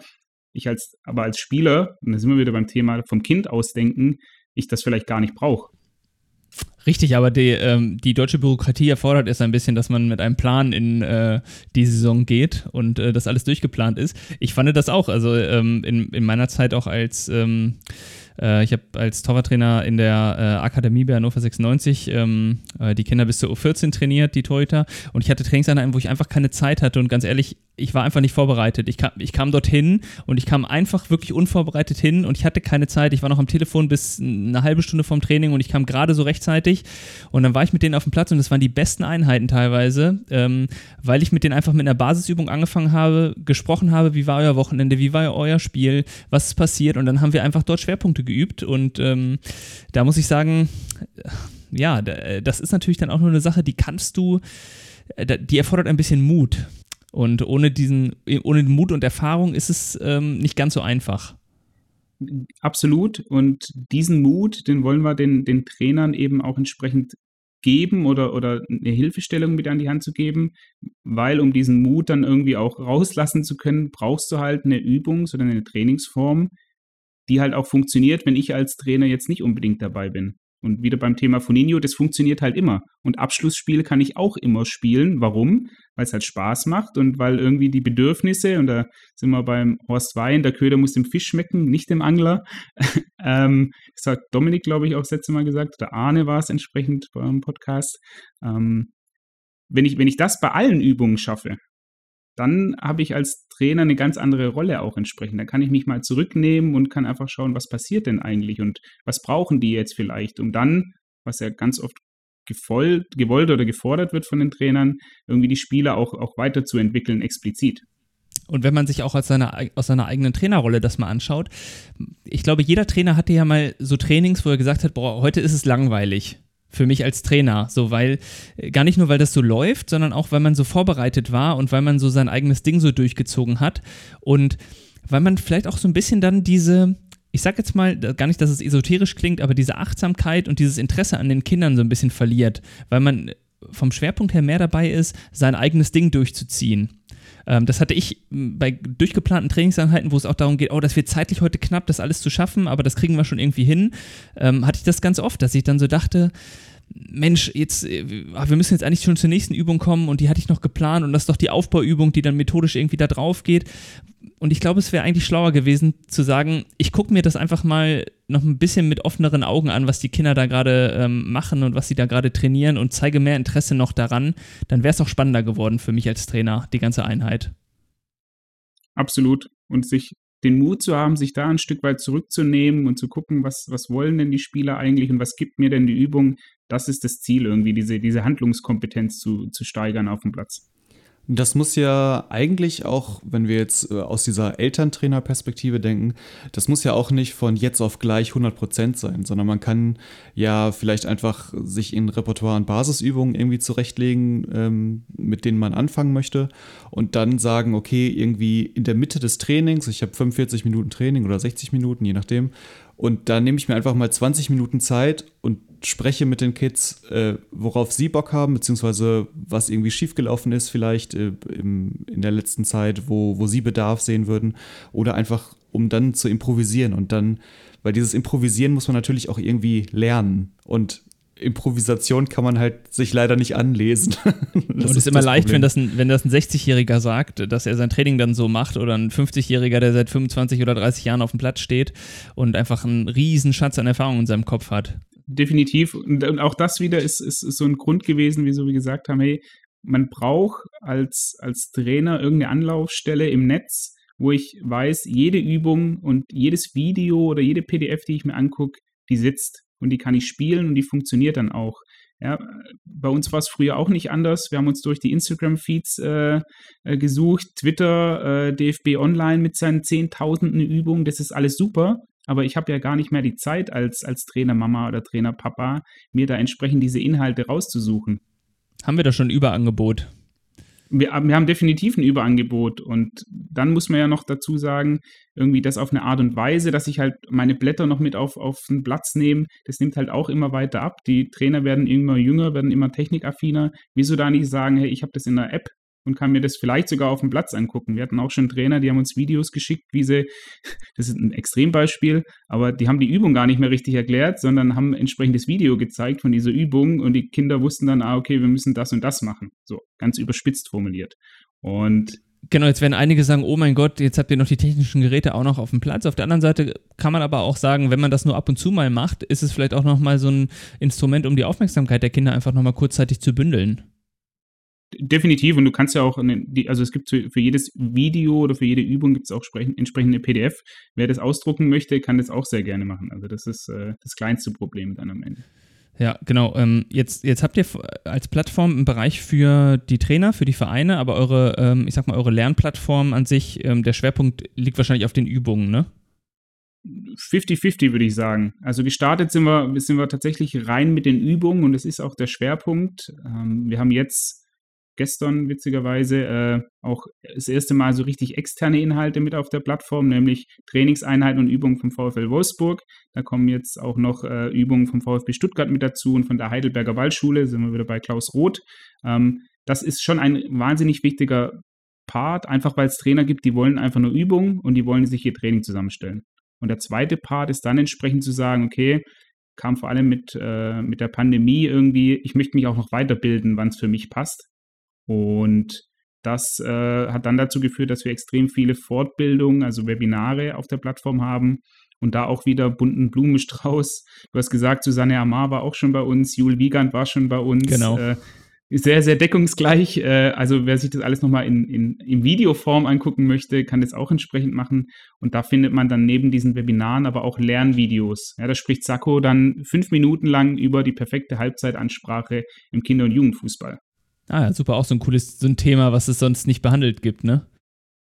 Ich als, aber als Spieler, und da sind wir wieder beim Thema vom Kind ausdenken, ich das vielleicht gar nicht brauche. Richtig, aber die, ähm, die deutsche Bürokratie erfordert es ein bisschen, dass man mit einem Plan in äh, die Saison geht und äh, das alles durchgeplant ist. Ich fand das auch, also ähm, in, in meiner Zeit auch als ähm, äh, ich habe als Torwarttrainer in der äh, Akademie bei Hannover 96 ähm, äh, die Kinder bis zur U14 trainiert, die Torhüter. Und ich hatte Trainingseinheiten, wo ich einfach keine Zeit hatte. Und ganz ehrlich, ich war einfach nicht vorbereitet. Ich kam, ich kam dorthin und ich kam einfach wirklich unvorbereitet hin und ich hatte keine Zeit. Ich war noch am Telefon bis eine halbe Stunde vom Training und ich kam gerade so rechtzeitig. Und dann war ich mit denen auf dem Platz und das waren die besten Einheiten teilweise, ähm, weil ich mit denen einfach mit einer Basisübung angefangen habe, gesprochen habe, wie war euer Wochenende, wie war euer Spiel, was ist passiert. Und dann haben wir einfach dort Schwerpunkte geübt. Und ähm, da muss ich sagen, ja, das ist natürlich dann auch nur eine Sache, die kannst du, äh, die erfordert ein bisschen Mut. Und ohne diesen, ohne Mut und Erfahrung ist es ähm, nicht ganz so einfach. Absolut. Und diesen Mut, den wollen wir den, den Trainern eben auch entsprechend geben oder, oder eine Hilfestellung mit an die Hand zu geben, weil um diesen Mut dann irgendwie auch rauslassen zu können, brauchst du halt eine Übungs- oder eine Trainingsform, die halt auch funktioniert, wenn ich als Trainer jetzt nicht unbedingt dabei bin. Und wieder beim Thema Foninho, das funktioniert halt immer. Und Abschlussspiele kann ich auch immer spielen. Warum? Weil es halt Spaß macht und weil irgendwie die Bedürfnisse, und da sind wir beim Horst Wein, der Köder muss dem Fisch schmecken, nicht dem Angler. (laughs) ähm, das hat Dominik, glaube ich, auch das letzte Mal gesagt, oder Arne war es entsprechend beim Podcast. Ähm, wenn, ich, wenn ich das bei allen Übungen schaffe, dann habe ich als Trainer eine ganz andere Rolle auch entsprechend. Da kann ich mich mal zurücknehmen und kann einfach schauen, was passiert denn eigentlich und was brauchen die jetzt vielleicht, um dann, was ja ganz oft gewollt, gewollt oder gefordert wird von den Trainern, irgendwie die Spieler auch, auch weiterzuentwickeln, explizit. Und wenn man sich auch aus seiner, aus seiner eigenen Trainerrolle das mal anschaut, ich glaube, jeder Trainer hatte ja mal so Trainings, wo er gesagt hat, boah, heute ist es langweilig für mich als Trainer. So, weil, äh, gar nicht nur, weil das so läuft, sondern auch, weil man so vorbereitet war und weil man so sein eigenes Ding so durchgezogen hat. Und weil man vielleicht auch so ein bisschen dann diese, ich sag jetzt mal, gar nicht, dass es esoterisch klingt, aber diese Achtsamkeit und dieses Interesse an den Kindern so ein bisschen verliert, weil man vom Schwerpunkt her mehr dabei ist, sein eigenes Ding durchzuziehen. Ähm, das hatte ich bei durchgeplanten Trainingseinheiten, wo es auch darum geht, oh, das wird zeitlich heute knapp, das alles zu schaffen, aber das kriegen wir schon irgendwie hin, ähm, hatte ich das ganz oft, dass ich dann so dachte, Mensch, jetzt, äh, wir müssen jetzt eigentlich schon zur nächsten Übung kommen und die hatte ich noch geplant und das ist doch die Aufbauübung, die dann methodisch irgendwie da drauf geht. Und ich glaube, es wäre eigentlich schlauer gewesen zu sagen, ich gucke mir das einfach mal noch ein bisschen mit offeneren Augen an, was die Kinder da gerade ähm, machen und was sie da gerade trainieren und zeige mehr Interesse noch daran. Dann wäre es auch spannender geworden für mich als Trainer, die ganze Einheit. Absolut. Und sich den Mut zu haben, sich da ein Stück weit zurückzunehmen und zu gucken, was, was wollen denn die Spieler eigentlich und was gibt mir denn die Übung, das ist das Ziel, irgendwie diese, diese Handlungskompetenz zu, zu steigern auf dem Platz. Das muss ja eigentlich auch, wenn wir jetzt äh, aus dieser Elterntrainer-Perspektive denken, das muss ja auch nicht von jetzt auf gleich 100% sein, sondern man kann ja vielleicht einfach sich in Repertoire und Basisübungen irgendwie zurechtlegen, ähm, mit denen man anfangen möchte und dann sagen, okay, irgendwie in der Mitte des Trainings, ich habe 45 Minuten Training oder 60 Minuten, je nachdem, und da nehme ich mir einfach mal 20 Minuten Zeit und spreche mit den Kids, äh, worauf sie Bock haben, beziehungsweise was irgendwie schiefgelaufen ist, vielleicht äh, im, in der letzten Zeit, wo, wo sie Bedarf sehen würden. Oder einfach, um dann zu improvisieren. Und dann, weil dieses Improvisieren muss man natürlich auch irgendwie lernen. Und Improvisation kann man halt sich leider nicht anlesen. (laughs) das und es ist immer leicht, wenn das ein, wenn das ein 60-Jähriger sagt, dass er sein Training dann so macht oder ein 50-Jähriger, der seit 25 oder 30 Jahren auf dem Platz steht und einfach einen riesen Schatz an Erfahrung in seinem Kopf hat. Definitiv. Und, auch das wieder ist, ist, ist so ein Grund gewesen, wieso wir gesagt haben, hey, man braucht als, als Trainer irgendeine Anlaufstelle im Netz, wo ich weiß, jede Übung und jedes Video oder jede PDF, die ich mir angucke, die sitzt und die kann ich spielen und die funktioniert dann auch. Ja, bei uns war es früher auch nicht anders. Wir haben uns durch die Instagram-Feeds äh, äh, gesucht, Twitter, äh, DFB Online mit seinen zehntausenden Übungen, das ist alles super. Aber ich habe ja gar nicht mehr die Zeit als, als Trainermama oder Trainerpapa, mir da entsprechend diese Inhalte rauszusuchen. Haben wir da schon ein Überangebot? Wir, wir haben definitiv ein Überangebot und dann muss man ja noch dazu sagen, irgendwie das auf eine Art und Weise, dass ich halt meine Blätter noch mit auf, auf den Platz nehme, das nimmt halt auch immer weiter ab. Die Trainer werden immer jünger, werden immer technikaffiner. Wieso da nicht sagen, hey, ich habe das in der App und kann mir das vielleicht sogar auf dem Platz angucken. Wir hatten auch schon Trainer, die haben uns Videos geschickt, wie sie, (laughs) das ist ein Extrembeispiel, aber die haben die Übung gar nicht mehr richtig erklärt, sondern haben entsprechendes Video gezeigt von dieser Übung und die Kinder wussten dann, ah, okay, wir müssen das und das machen. So, ganz überspitzt formuliert. Und Genau, jetzt werden einige sagen, oh mein Gott, jetzt habt ihr noch die technischen Geräte auch noch auf dem Platz. Auf der anderen Seite kann man aber auch sagen, wenn man das nur ab und zu mal macht, ist es vielleicht auch nochmal so ein Instrument, um die Aufmerksamkeit der Kinder einfach nochmal kurzzeitig zu bündeln. Definitiv, und du kannst ja auch, eine, also es gibt für jedes Video oder für jede Übung gibt es auch entsprechende PDF. Wer das ausdrucken möchte, kann das auch sehr gerne machen. Also das ist äh, das kleinste Problem dann am Ende. Ja, genau. Ähm, jetzt, jetzt habt ihr als Plattform einen Bereich für die Trainer, für die Vereine, aber eure, ähm, ich sag mal, eure Lernplattform an sich, ähm, der Schwerpunkt liegt wahrscheinlich auf den Übungen, ne? 50-50 würde ich sagen. Also gestartet sind wir, sind wir tatsächlich rein mit den Übungen und das ist auch der Schwerpunkt. Wir haben jetzt gestern witzigerweise äh, auch das erste Mal so richtig externe Inhalte mit auf der Plattform, nämlich Trainingseinheiten und Übungen vom VfL Wolfsburg. Da kommen jetzt auch noch äh, Übungen vom VfB Stuttgart mit dazu und von der Heidelberger Waldschule sind wir wieder bei Klaus Roth. Ähm, das ist schon ein wahnsinnig wichtiger Part, einfach weil es Trainer gibt, die wollen einfach nur Übungen und die wollen sich ihr Training zusammenstellen. Und der zweite Part ist dann entsprechend zu sagen, okay, kam vor allem mit, äh, mit der Pandemie irgendwie, ich möchte mich auch noch weiterbilden, wann es für mich passt. Und das äh, hat dann dazu geführt, dass wir extrem viele Fortbildungen, also Webinare auf der Plattform haben und da auch wieder bunten Blumenstrauß. Du hast gesagt, Susanne Amar war auch schon bei uns, Jul Wiegand war schon bei uns. Genau. Äh, sehr, sehr deckungsgleich. Äh, also wer sich das alles nochmal in, in, in Videoform angucken möchte, kann das auch entsprechend machen. Und da findet man dann neben diesen Webinaren aber auch Lernvideos. Ja, da spricht Sacco dann fünf Minuten lang über die perfekte Halbzeitansprache im Kinder- und Jugendfußball. Ah ja, super, auch so ein cooles so ein Thema, was es sonst nicht behandelt gibt, ne?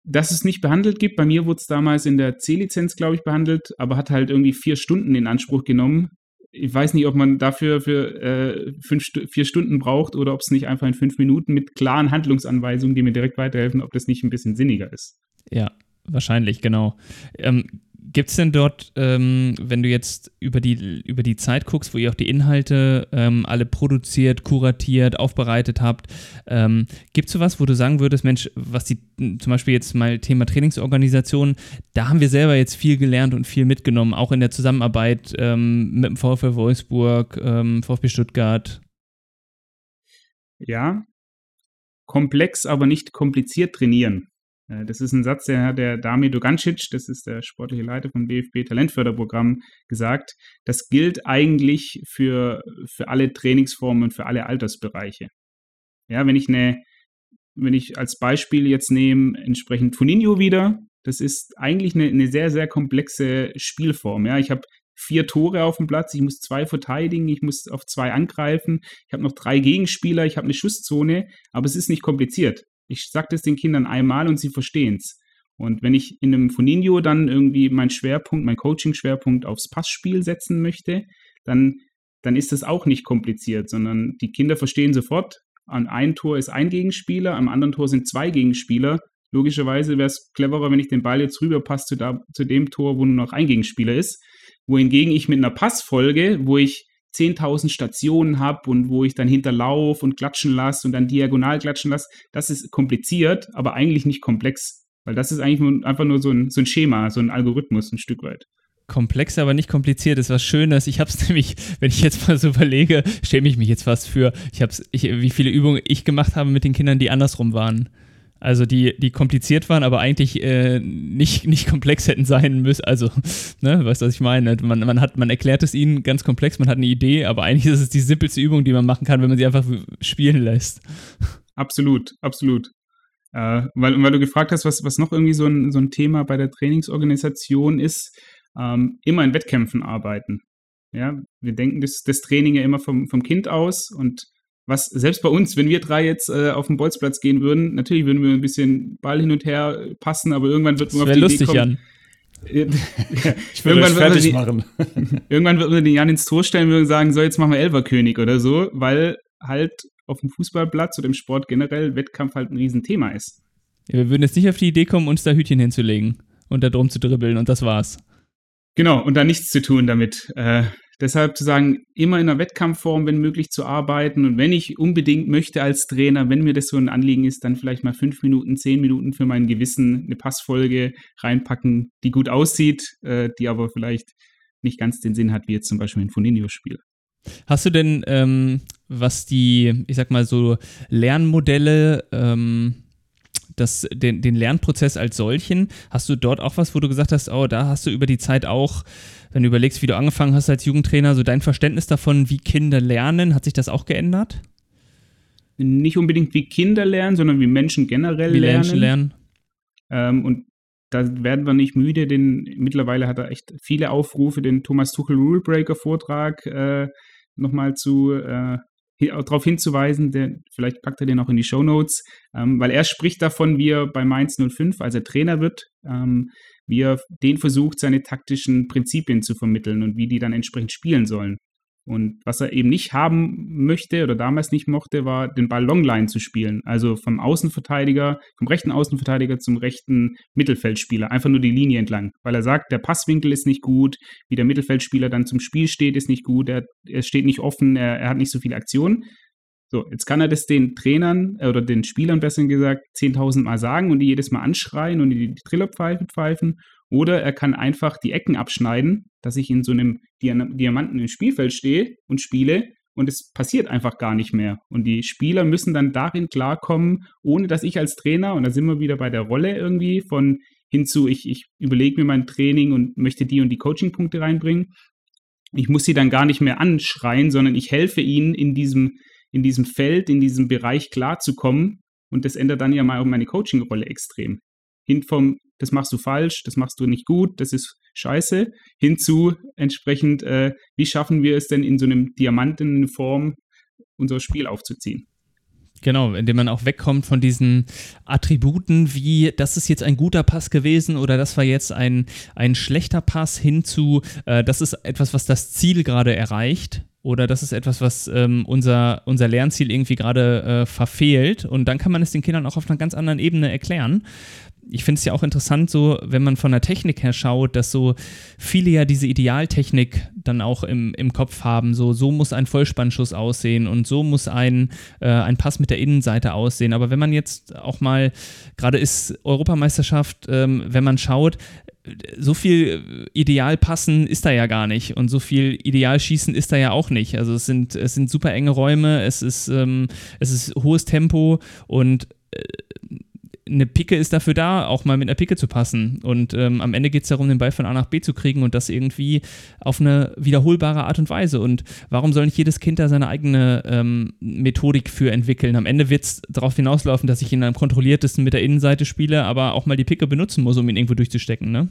Dass es nicht behandelt gibt, bei mir wurde es damals in der C-Lizenz, glaube ich, behandelt, aber hat halt irgendwie vier Stunden in Anspruch genommen. Ich weiß nicht, ob man dafür für äh, fünf, vier Stunden braucht oder ob es nicht einfach in fünf Minuten mit klaren Handlungsanweisungen, die mir direkt weiterhelfen, ob das nicht ein bisschen sinniger ist. Ja, wahrscheinlich, genau. Ähm, Gibt es denn dort, ähm, wenn du jetzt über die, über die Zeit guckst, wo ihr auch die Inhalte ähm, alle produziert, kuratiert, aufbereitet habt, ähm, gibt es sowas, wo du sagen würdest, Mensch, was die zum Beispiel jetzt mal Thema Trainingsorganisation, da haben wir selber jetzt viel gelernt und viel mitgenommen, auch in der Zusammenarbeit ähm, mit dem VfL Wolfsburg, ähm, VfB Stuttgart? Ja, komplex, aber nicht kompliziert trainieren. Äh, das ist ein Satz, der hat der Dami Dugancic, das ist der sportliche Leiter vom DFB Talentförderprogramm, gesagt. Das gilt eigentlich für, für alle Trainingsformen und für alle Altersbereiche. Ja, wenn ich eine, wenn ich als Beispiel jetzt nehme, entsprechend Funinho wieder, das ist eigentlich eine, eine sehr, sehr komplexe Spielform. Ja, ich habe vier Tore auf dem Platz, ich muss zwei verteidigen, ich muss auf zwei angreifen, ich habe noch drei Gegenspieler, ich habe eine Schusszone, aber es ist nicht kompliziert. Ich sage das den Kindern einmal und sie verstehen es. Und wenn ich in einem Foninho dann irgendwie meinen Schwerpunkt, meinen Coaching-Schwerpunkt aufs Passspiel setzen möchte, dann, dann ist das auch nicht kompliziert, sondern die Kinder verstehen sofort, an einem Tor ist ein Gegenspieler, am anderen Tor sind zwei Gegenspieler. Logischerweise wäre es cleverer, wenn ich den Ball jetzt rüberpasse zu, zu dem Tor, wo nur noch ein Gegenspieler ist. Wohingegen ich mit einer Passfolge, wo ich 10.000 Stationen habe und wo ich dann hinterlauf und klatschen lasse und dann diagonal klatschen lasse, das ist kompliziert, aber eigentlich nicht komplex. Weil das ist eigentlich einfach nur so ein, so ein Schema, so ein Algorithmus ein Stück weit komplex, aber nicht kompliziert ist was Schönes. Ich habe es (laughs) nämlich, wenn ich jetzt mal so überlege, schäme ich mich jetzt fast für, ich habe ich, wie viele Übungen ich gemacht habe mit den Kindern, die andersrum waren. Also die, die kompliziert waren, aber eigentlich äh, nicht, (laughs) nicht komplex hätten sein müssen. Also, (laughs) ne, weißt du, was ich meine? Man, man, hat, man erklärt es ihnen ganz komplex, man hat eine Idee, aber eigentlich ist es die simpelste Übung, die man machen kann, wenn man sie einfach spielen lässt. (laughs) Absolut, absolut. Äh, weil, weil du gefragt hast, was, was noch irgendwie so ein, so ein Thema bei der Trainingsorganisation ist, ähm, immer in Wettkämpfen arbeiten. Ja, wir denken das, das Training ja immer vom, vom Kind aus und was selbst bei uns, wenn wir drei jetzt äh, auf den Bolzplatz gehen würden, natürlich würden wir ein bisschen Ball hin und her passen, aber irgendwann wird man auf die lustig, Idee kommen. Jan. (laughs) ich will irgendwann fertig die, machen. (laughs) irgendwann wird man den Jan ins Tor stellen und sagen, so jetzt machen wir Elverkönig oder so, weil halt auf dem Fußballplatz oder im Sport generell Wettkampf halt ein Riesenthema ist. Ja, wir würden jetzt nicht auf die Idee kommen, uns da Hütchen hinzulegen und da drum zu dribbeln und das war's. Genau, und da nichts zu tun damit. Äh, deshalb zu sagen, immer in einer Wettkampfform, wenn möglich, zu arbeiten. Und wenn ich unbedingt möchte als Trainer, wenn mir das so ein Anliegen ist, dann vielleicht mal fünf Minuten, zehn Minuten für mein Gewissen eine Passfolge reinpacken, die gut aussieht, äh, die aber vielleicht nicht ganz den Sinn hat, wie jetzt zum Beispiel ein Foninho-Spiel. Hast du denn, ähm, was die, ich sag mal so, Lernmodelle, ähm, das, den, den Lernprozess als solchen, hast du dort auch was, wo du gesagt hast, oh, da hast du über die Zeit auch, wenn du überlegst, wie du angefangen hast als Jugendtrainer, so dein Verständnis davon, wie Kinder lernen, hat sich das auch geändert? Nicht unbedingt wie Kinder lernen, sondern wie Menschen generell wie lernen. Menschen lernen. Ähm, und da werden wir nicht müde, denn mittlerweile hat er echt viele Aufrufe, den Thomas Tuchel Rule Breaker Vortrag äh, nochmal zu äh, darauf hinzuweisen, der, vielleicht packt er den auch in die Show Notes, ähm, weil er spricht davon, wie er bei Mainz 05, als er Trainer wird, ähm, wie er den versucht, seine taktischen Prinzipien zu vermitteln und wie die dann entsprechend spielen sollen. Und was er eben nicht haben möchte oder damals nicht mochte, war den Ball Longline zu spielen. Also vom Außenverteidiger, vom rechten Außenverteidiger zum rechten Mittelfeldspieler. Einfach nur die Linie entlang. Weil er sagt, der Passwinkel ist nicht gut, wie der Mittelfeldspieler dann zum Spiel steht, ist nicht gut, er, er steht nicht offen, er, er hat nicht so viele Aktionen. So, jetzt kann er das den Trainern äh, oder den Spielern besser gesagt 10.000 Mal sagen und die jedes Mal anschreien und die, die Trillerpfeife pfeifen. Oder er kann einfach die Ecken abschneiden, dass ich in so einem Diamanten im Spielfeld stehe und spiele und es passiert einfach gar nicht mehr. Und die Spieler müssen dann darin klarkommen, ohne dass ich als Trainer, und da sind wir wieder bei der Rolle irgendwie, von hinzu, ich, ich überlege mir mein Training und möchte die und die Coachingpunkte reinbringen. Ich muss sie dann gar nicht mehr anschreien, sondern ich helfe ihnen in diesem, in diesem Feld, in diesem Bereich klarzukommen. Und das ändert dann ja mal auch meine Coaching-Rolle extrem. Hin vom das machst du falsch, das machst du nicht gut, das ist scheiße, hinzu entsprechend, äh, wie schaffen wir es denn in so einem Diamantenform unser Spiel aufzuziehen. Genau, indem man auch wegkommt von diesen Attributen wie, das ist jetzt ein guter Pass gewesen oder das war jetzt ein, ein schlechter Pass hinzu, äh, das ist etwas, was das Ziel gerade erreicht oder das ist etwas, was ähm, unser, unser Lernziel irgendwie gerade äh, verfehlt. Und dann kann man es den Kindern auch auf einer ganz anderen Ebene erklären ich finde es ja auch interessant, so, wenn man von der Technik her schaut, dass so viele ja diese Idealtechnik dann auch im, im Kopf haben. So, so muss ein Vollspannschuss aussehen und so muss ein, äh, ein Pass mit der Innenseite aussehen. Aber wenn man jetzt auch mal, gerade ist Europameisterschaft, ähm, wenn man schaut, so viel Idealpassen ist da ja gar nicht und so viel Idealschießen ist da ja auch nicht. Also es sind, es sind super enge Räume, es ist, ähm, es ist hohes Tempo und äh, eine Picke ist dafür da, auch mal mit einer Picke zu passen. Und ähm, am Ende geht es darum, den Ball von A nach B zu kriegen und das irgendwie auf eine wiederholbare Art und Weise. Und warum soll nicht jedes Kind da seine eigene ähm, Methodik für entwickeln? Am Ende wird es darauf hinauslaufen, dass ich ihn am kontrolliertesten mit der Innenseite spiele, aber auch mal die Picke benutzen muss, um ihn irgendwo durchzustecken. Ne?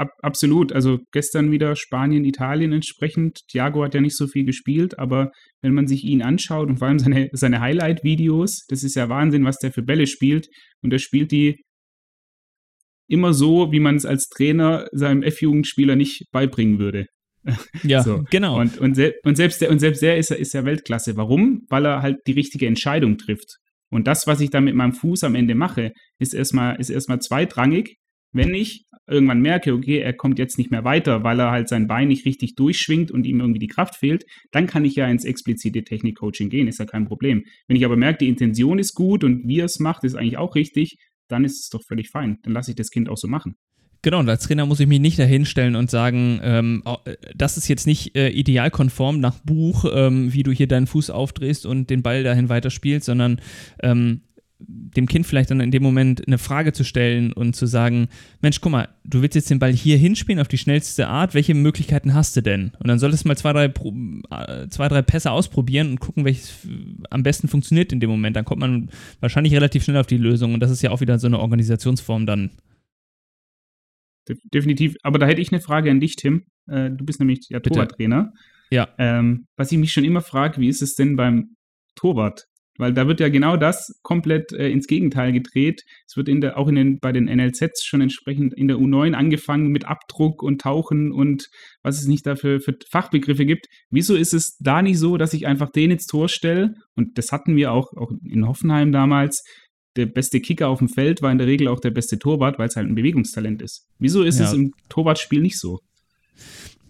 Ab, absolut. Also gestern wieder Spanien, Italien entsprechend. Thiago hat ja nicht so viel gespielt, aber wenn man sich ihn anschaut und vor allem seine, seine Highlight-Videos, das ist ja Wahnsinn, was der für Bälle spielt. Und er spielt die immer so, wie man es als Trainer seinem F-Jugendspieler nicht beibringen würde. Ja, (laughs) so. genau. Und, und, se und, selbst der, und selbst der ist, ist ja Weltklasse. Warum? Weil er halt die richtige Entscheidung trifft. Und das, was ich da mit meinem Fuß am Ende mache, ist erstmal, ist erstmal zweitrangig. Wenn ich irgendwann merke, okay, er kommt jetzt nicht mehr weiter, weil er halt sein Bein nicht richtig durchschwingt und ihm irgendwie die Kraft fehlt, dann kann ich ja ins explizite Technik-Coaching gehen, ist ja kein Problem. Wenn ich aber merke, die Intention ist gut und wie er es macht, ist eigentlich auch richtig, dann ist es doch völlig fein. Dann lasse ich das Kind auch so machen. Genau, und als Trainer muss ich mich nicht dahinstellen und sagen, ähm, äh, das ist jetzt nicht äh, idealkonform nach Buch, ähm, wie du hier deinen Fuß aufdrehst und den Ball dahin weiterspielst, sondern ähm, dem Kind vielleicht dann in dem Moment eine Frage zu stellen und zu sagen, Mensch, guck mal, du willst jetzt den Ball hier hinspielen auf die schnellste Art, welche Möglichkeiten hast du denn? Und dann solltest du mal zwei, drei, äh, zwei, drei Pässe ausprobieren und gucken, welches am besten funktioniert in dem Moment. Dann kommt man wahrscheinlich relativ schnell auf die Lösung und das ist ja auch wieder so eine Organisationsform dann. Definitiv, aber da hätte ich eine Frage an dich, Tim. Äh, du bist nämlich ja Torwarttrainer. Ja. Ähm, was ich mich schon immer frage, wie ist es denn beim Torwart? Weil da wird ja genau das komplett äh, ins Gegenteil gedreht. Es wird in der, auch in den, bei den NLZs schon entsprechend in der U9 angefangen mit Abdruck und Tauchen und was es nicht dafür für Fachbegriffe gibt. Wieso ist es da nicht so, dass ich einfach den ins Tor stelle? Und das hatten wir auch, auch in Hoffenheim damals. Der beste Kicker auf dem Feld war in der Regel auch der beste Torwart, weil es halt ein Bewegungstalent ist. Wieso ist ja. es im Torwartspiel nicht so?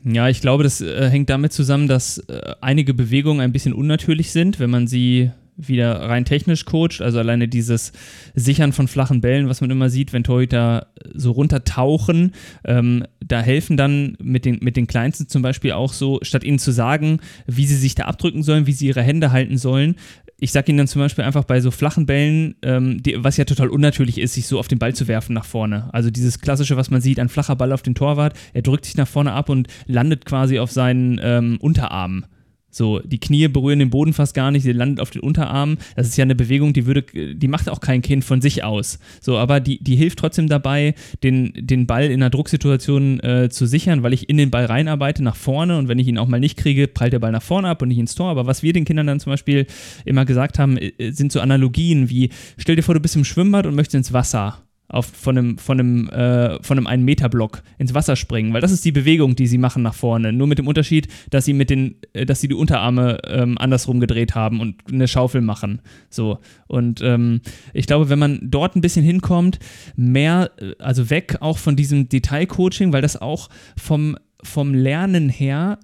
Ja, ich glaube, das äh, hängt damit zusammen, dass äh, einige Bewegungen ein bisschen unnatürlich sind, wenn man sie wieder rein technisch coacht. Also alleine dieses Sichern von flachen Bällen, was man immer sieht, wenn Torhüter so runtertauchen. Ähm, da helfen dann mit den, mit den Kleinsten zum Beispiel auch so, statt ihnen zu sagen, wie sie sich da abdrücken sollen, wie sie ihre Hände halten sollen, ich sage Ihnen dann zum Beispiel einfach bei so flachen Bällen, ähm, die, was ja total unnatürlich ist, sich so auf den Ball zu werfen nach vorne. Also dieses klassische, was man sieht, ein flacher Ball auf den Torwart, er drückt sich nach vorne ab und landet quasi auf seinen ähm, Unterarmen. So, die Knie berühren den Boden fast gar nicht, sie landet auf den Unterarmen. Das ist ja eine Bewegung, die würde, die macht auch kein Kind von sich aus. So, aber die, die hilft trotzdem dabei, den, den Ball in einer Drucksituation äh, zu sichern, weil ich in den Ball reinarbeite nach vorne und wenn ich ihn auch mal nicht kriege, prallt der Ball nach vorne ab und nicht ins Tor. Aber was wir den Kindern dann zum Beispiel immer gesagt haben, äh, sind so Analogien wie, stell dir vor, du bist im Schwimmbad und möchtest ins Wasser auf, von einem, von einem, äh, von einem 1-Meter-Block ins Wasser springen, weil das ist die Bewegung, die sie machen nach vorne. Nur mit dem Unterschied, dass sie mit den, äh, dass sie die Unterarme ähm, andersrum gedreht haben und eine Schaufel machen. So. Und ähm, ich glaube, wenn man dort ein bisschen hinkommt, mehr, äh, also weg auch von diesem Detailcoaching, weil das auch vom, vom Lernen her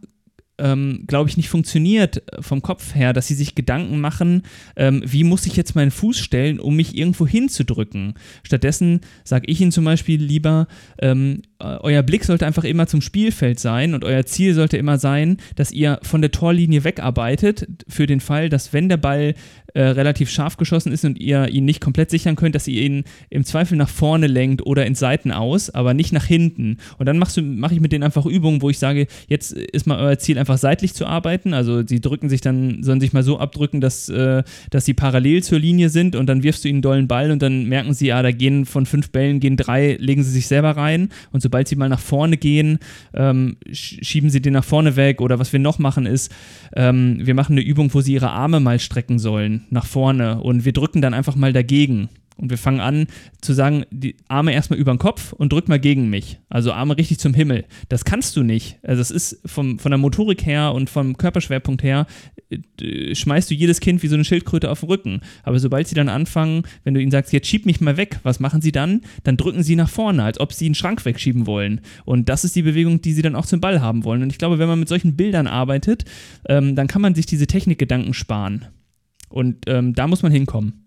ähm, glaube ich, nicht funktioniert äh, vom Kopf her, dass sie sich Gedanken machen, ähm, wie muss ich jetzt meinen Fuß stellen, um mich irgendwo hinzudrücken. Stattdessen sage ich ihnen zum Beispiel lieber, ähm, äh, euer Blick sollte einfach immer zum Spielfeld sein und euer Ziel sollte immer sein, dass ihr von der Torlinie wegarbeitet, für den Fall, dass wenn der Ball äh, relativ scharf geschossen ist und ihr ihn nicht komplett sichern könnt, dass ihr ihn im Zweifel nach vorne lenkt oder in Seiten aus, aber nicht nach hinten. Und dann mache mach ich mit denen einfach Übungen, wo ich sage, jetzt ist mal euer Ziel einfach seitlich zu arbeiten. Also sie drücken sich dann, sollen sich mal so abdrücken, dass, äh, dass sie parallel zur Linie sind und dann wirfst du ihnen einen dollen Ball und dann merken sie, ja, da gehen von fünf Bällen, gehen drei, legen sie sich selber rein und sobald sie mal nach vorne gehen, ähm, schieben sie den nach vorne weg oder was wir noch machen ist, ähm, wir machen eine Übung, wo sie ihre Arme mal strecken sollen nach vorne und wir drücken dann einfach mal dagegen. Und wir fangen an zu sagen, die Arme erstmal über den Kopf und drück mal gegen mich. Also Arme richtig zum Himmel. Das kannst du nicht. Also das ist vom, von der Motorik her und vom Körperschwerpunkt her, äh, schmeißt du jedes Kind wie so eine Schildkröte auf den Rücken. Aber sobald sie dann anfangen, wenn du ihnen sagst, jetzt schieb mich mal weg, was machen sie dann? Dann drücken sie nach vorne, als ob sie einen Schrank wegschieben wollen. Und das ist die Bewegung, die sie dann auch zum Ball haben wollen. Und ich glaube, wenn man mit solchen Bildern arbeitet, ähm, dann kann man sich diese Technikgedanken sparen. Und ähm, da muss man hinkommen.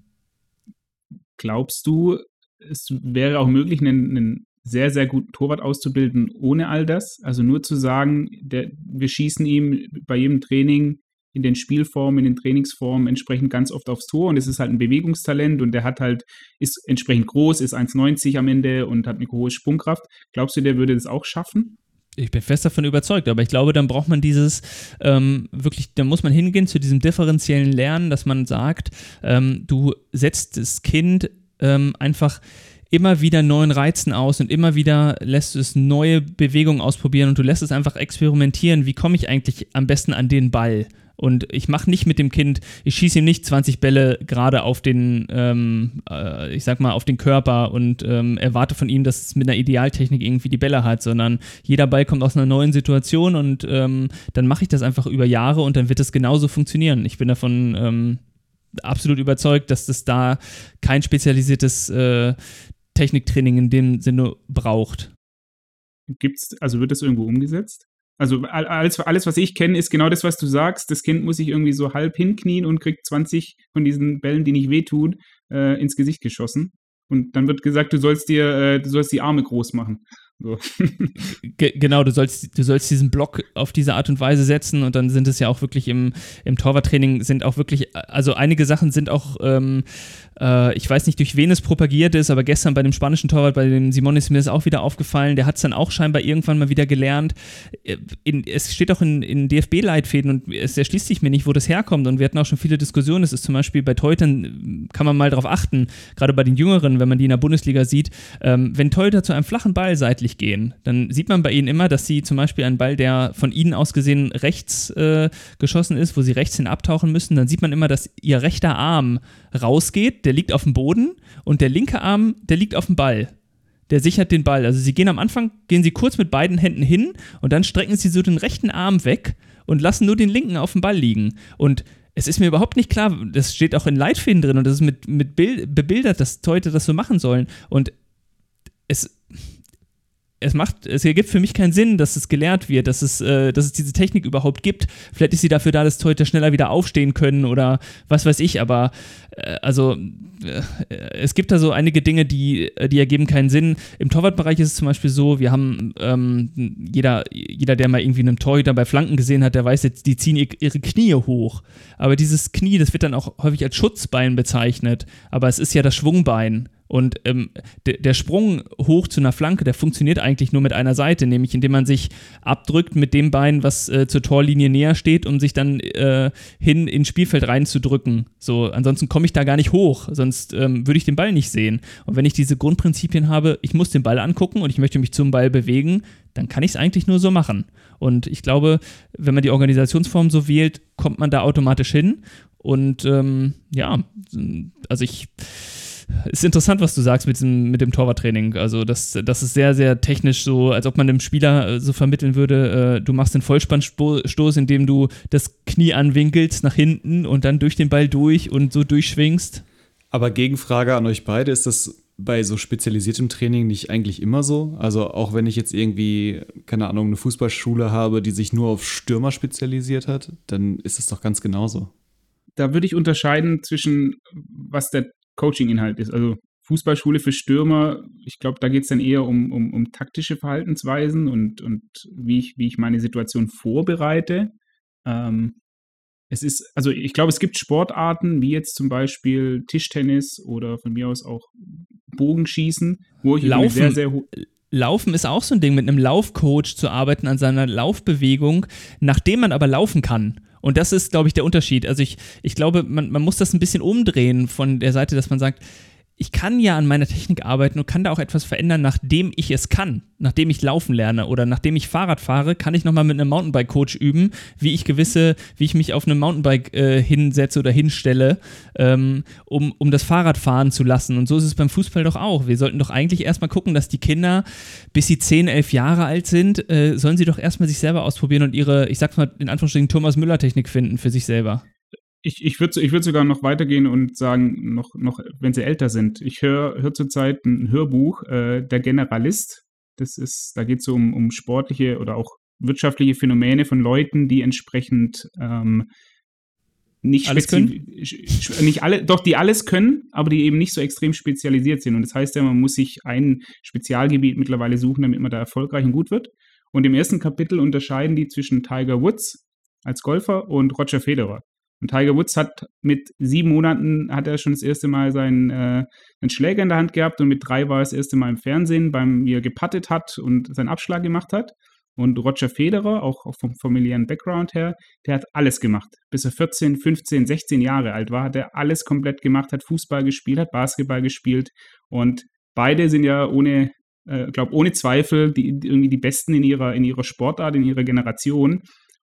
Glaubst du, es wäre auch möglich, einen, einen sehr, sehr guten Torwart auszubilden ohne all das? Also nur zu sagen, der, wir schießen ihm bei jedem Training in den Spielformen, in den Trainingsformen entsprechend ganz oft aufs Tor und es ist halt ein Bewegungstalent und der hat halt, ist entsprechend groß, ist 1,90 am Ende und hat eine hohe Sprungkraft. Glaubst du, der würde das auch schaffen? Ich bin fest davon überzeugt, aber ich glaube, dann braucht man dieses ähm, wirklich, dann muss man hingehen zu diesem differenziellen Lernen, dass man sagt, ähm, du setzt das Kind ähm, einfach immer wieder neuen Reizen aus und immer wieder lässt es neue Bewegungen ausprobieren und du lässt es einfach experimentieren, wie komme ich eigentlich am besten an den Ball und ich mache nicht mit dem Kind, ich schieße ihm nicht 20 Bälle gerade auf den, ähm, äh, ich sag mal, auf den Körper und ähm, erwarte von ihm, dass es mit einer Idealtechnik irgendwie die Bälle hat, sondern jeder Ball kommt aus einer neuen Situation und ähm, dann mache ich das einfach über Jahre und dann wird es genauso funktionieren. Ich bin davon ähm, absolut überzeugt, dass das da kein spezialisiertes äh, Techniktraining in dem Sinne braucht. Gibt's, also wird das irgendwo umgesetzt? Also alles, alles was ich kenne, ist genau das, was du sagst. Das Kind muss sich irgendwie so halb hinknien und kriegt 20 von diesen Bällen, die nicht wehtun, äh, ins Gesicht geschossen. Und dann wird gesagt, du sollst dir, äh, du sollst die Arme groß machen. So. (laughs) genau, du sollst, du sollst diesen Block auf diese Art und Weise setzen und dann sind es ja auch wirklich im, im Torwarttraining sind auch wirklich, also einige Sachen sind auch, ähm, äh, ich weiß nicht, durch wen es propagiert ist, aber gestern bei dem spanischen Torwart, bei dem Simon ist mir das auch wieder aufgefallen, der hat es dann auch scheinbar irgendwann mal wieder gelernt. Äh, in, es steht auch in, in DFB-Leitfäden und es erschließt sich mir nicht, wo das herkommt. Und wir hatten auch schon viele Diskussionen, es ist zum Beispiel bei Teutern, kann man mal darauf achten, gerade bei den Jüngeren, wenn man die in der Bundesliga sieht, ähm, wenn Teuter zu einem flachen Ball seitlich gehen, dann sieht man bei ihnen immer, dass sie zum Beispiel einen Ball, der von ihnen aus gesehen rechts äh, geschossen ist, wo sie rechts hin abtauchen müssen, dann sieht man immer, dass ihr rechter Arm rausgeht, der liegt auf dem Boden und der linke Arm, der liegt auf dem Ball. Der sichert den Ball. Also sie gehen am Anfang, gehen sie kurz mit beiden Händen hin und dann strecken sie so den rechten Arm weg und lassen nur den linken auf dem Ball liegen. Und es ist mir überhaupt nicht klar, das steht auch in Leitfäden drin und das ist mit, mit Bild, bebildert, dass Leute das so machen sollen. Und es, es macht, es ergibt für mich keinen Sinn, dass es gelehrt wird, dass es, äh, dass es diese Technik überhaupt gibt. Vielleicht ist sie dafür da, dass Torhüter schneller wieder aufstehen können oder was weiß ich, aber äh, also äh, es gibt da so einige Dinge, die, die ergeben keinen Sinn. Im Torwartbereich ist es zum Beispiel so, wir haben ähm, jeder, jeder, der mal irgendwie einen Torhüter bei Flanken gesehen hat, der weiß jetzt, die ziehen ihre Knie hoch. Aber dieses Knie, das wird dann auch häufig als Schutzbein bezeichnet. Aber es ist ja das Schwungbein. Und ähm, der Sprung hoch zu einer Flanke, der funktioniert eigentlich nur mit einer Seite, nämlich indem man sich abdrückt mit dem Bein, was äh, zur Torlinie näher steht, um sich dann äh, hin ins Spielfeld reinzudrücken. So, ansonsten komme ich da gar nicht hoch, sonst ähm, würde ich den Ball nicht sehen. Und wenn ich diese Grundprinzipien habe, ich muss den Ball angucken und ich möchte mich zum Ball bewegen, dann kann ich es eigentlich nur so machen. Und ich glaube, wenn man die Organisationsform so wählt, kommt man da automatisch hin. Und ähm, ja, also ich ist interessant, was du sagst mit dem, mit dem Torwarttraining. Also, das, das ist sehr, sehr technisch so, als ob man dem Spieler äh, so vermitteln würde, äh, du machst den Vollspannstoß, indem du das Knie anwinkelst nach hinten und dann durch den Ball durch und so durchschwingst. Aber Gegenfrage an euch beide, ist das bei so spezialisiertem Training nicht eigentlich immer so? Also auch wenn ich jetzt irgendwie, keine Ahnung, eine Fußballschule habe, die sich nur auf Stürmer spezialisiert hat, dann ist es doch ganz genauso. Da würde ich unterscheiden zwischen, was der Coaching-Inhalt ist. Also Fußballschule für Stürmer, ich glaube, da geht es dann eher um, um, um taktische Verhaltensweisen und, und wie, ich, wie ich meine Situation vorbereite. Ähm, es ist, also ich glaube, es gibt Sportarten, wie jetzt zum Beispiel Tischtennis oder von mir aus auch Bogenschießen, wo ich Laufen, sehr, sehr Laufen ist auch so ein Ding, mit einem Laufcoach zu arbeiten an seiner Laufbewegung, nachdem man aber laufen kann. Und das ist, glaube ich, der Unterschied. Also ich, ich glaube, man, man muss das ein bisschen umdrehen von der Seite, dass man sagt, ich kann ja an meiner Technik arbeiten und kann da auch etwas verändern, nachdem ich es kann. Nachdem ich laufen lerne oder nachdem ich Fahrrad fahre, kann ich nochmal mit einem Mountainbike-Coach üben, wie ich gewisse, wie ich mich auf einem Mountainbike äh, hinsetze oder hinstelle, ähm, um, um das Fahrrad fahren zu lassen. Und so ist es beim Fußball doch auch. Wir sollten doch eigentlich erstmal gucken, dass die Kinder, bis sie 10, 11 Jahre alt sind, äh, sollen sie doch erstmal sich selber ausprobieren und ihre, ich sag's mal in Anführungsstrichen, Thomas Müller-Technik finden für sich selber ich, ich würde ich würd sogar noch weitergehen und sagen, noch, noch wenn sie älter sind. Ich höre hör zurzeit ein Hörbuch, äh, Der Generalist. Das ist, da geht es so um, um sportliche oder auch wirtschaftliche Phänomene von Leuten, die entsprechend ähm, nicht alles können? nicht alle, doch die alles können, aber die eben nicht so extrem spezialisiert sind. Und das heißt ja, man muss sich ein Spezialgebiet mittlerweile suchen, damit man da erfolgreich und gut wird. Und im ersten Kapitel unterscheiden die zwischen Tiger Woods als Golfer und Roger Federer. Und Tiger Woods hat mit sieben Monaten hat er schon das erste Mal seinen, äh, einen Schläger in der Hand gehabt und mit drei war er das erste Mal im Fernsehen, beim, wie er gepattet hat und seinen Abschlag gemacht hat. Und Roger Federer, auch, vom familiären Background her, der hat alles gemacht. Bis er 14, 15, 16 Jahre alt war, hat er alles komplett gemacht, hat Fußball gespielt, hat Basketball gespielt. Und beide sind ja ohne, äh, glaube ohne Zweifel die, irgendwie die Besten in ihrer, in ihrer Sportart, in ihrer Generation.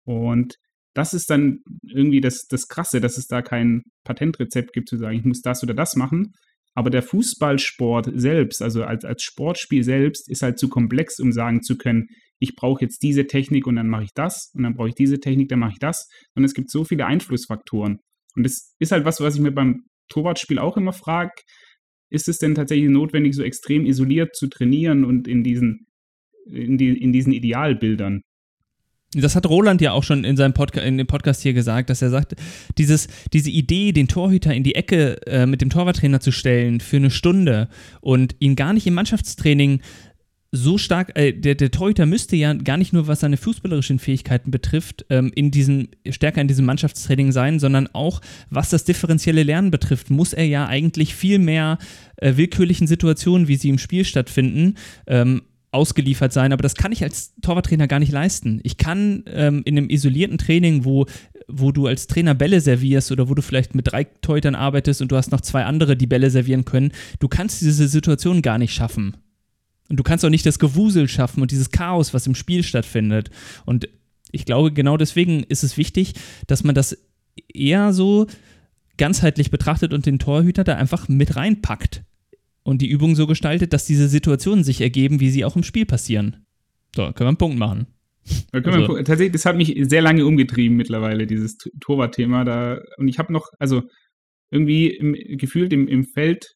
Und das ist dann irgendwie das, das Krasse, dass es da kein Patentrezept gibt, zu sagen, ich muss das oder das machen. Aber der Fußballsport selbst, also als, als Sportspiel selbst, ist halt zu komplex, um sagen zu können, ich brauche jetzt diese Technik und dann mache ich das und dann brauche ich diese Technik, dann mache ich das. Und es gibt so viele Einflussfaktoren. Und das ist halt was, was ich mir beim Torwartspiel auch immer frage. Ist es denn tatsächlich notwendig, so extrem isoliert zu trainieren und in diesen, in, die, in diesen Idealbildern? Das hat Roland ja auch schon in seinem Podcast, in dem Podcast hier gesagt, dass er sagt, dieses, diese Idee, den Torhüter in die Ecke äh, mit dem Torwarttrainer zu stellen für eine Stunde und ihn gar nicht im Mannschaftstraining so stark, äh, der, der Torhüter müsste ja gar nicht nur, was seine fußballerischen Fähigkeiten betrifft, ähm, in diesen, stärker in diesem Mannschaftstraining sein, sondern auch, was das differenzielle Lernen betrifft, muss er ja eigentlich viel mehr äh, willkürlichen Situationen, wie sie im Spiel stattfinden, ähm, ausgeliefert sein, aber das kann ich als Torwarttrainer gar nicht leisten. Ich kann ähm, in einem isolierten Training, wo, wo du als Trainer Bälle servierst oder wo du vielleicht mit drei Torhütern arbeitest und du hast noch zwei andere, die Bälle servieren können, du kannst diese Situation gar nicht schaffen. Und du kannst auch nicht das Gewusel schaffen und dieses Chaos, was im Spiel stattfindet. Und ich glaube, genau deswegen ist es wichtig, dass man das eher so ganzheitlich betrachtet und den Torhüter da einfach mit reinpackt und die Übung so gestaltet, dass diese Situationen sich ergeben, wie sie auch im Spiel passieren. So, können wir einen Punkt machen. Da also. wir, tatsächlich, das hat mich sehr lange umgetrieben mittlerweile, dieses Torwartthema. Da, und ich habe noch, also irgendwie im, gefühlt im, im Feld,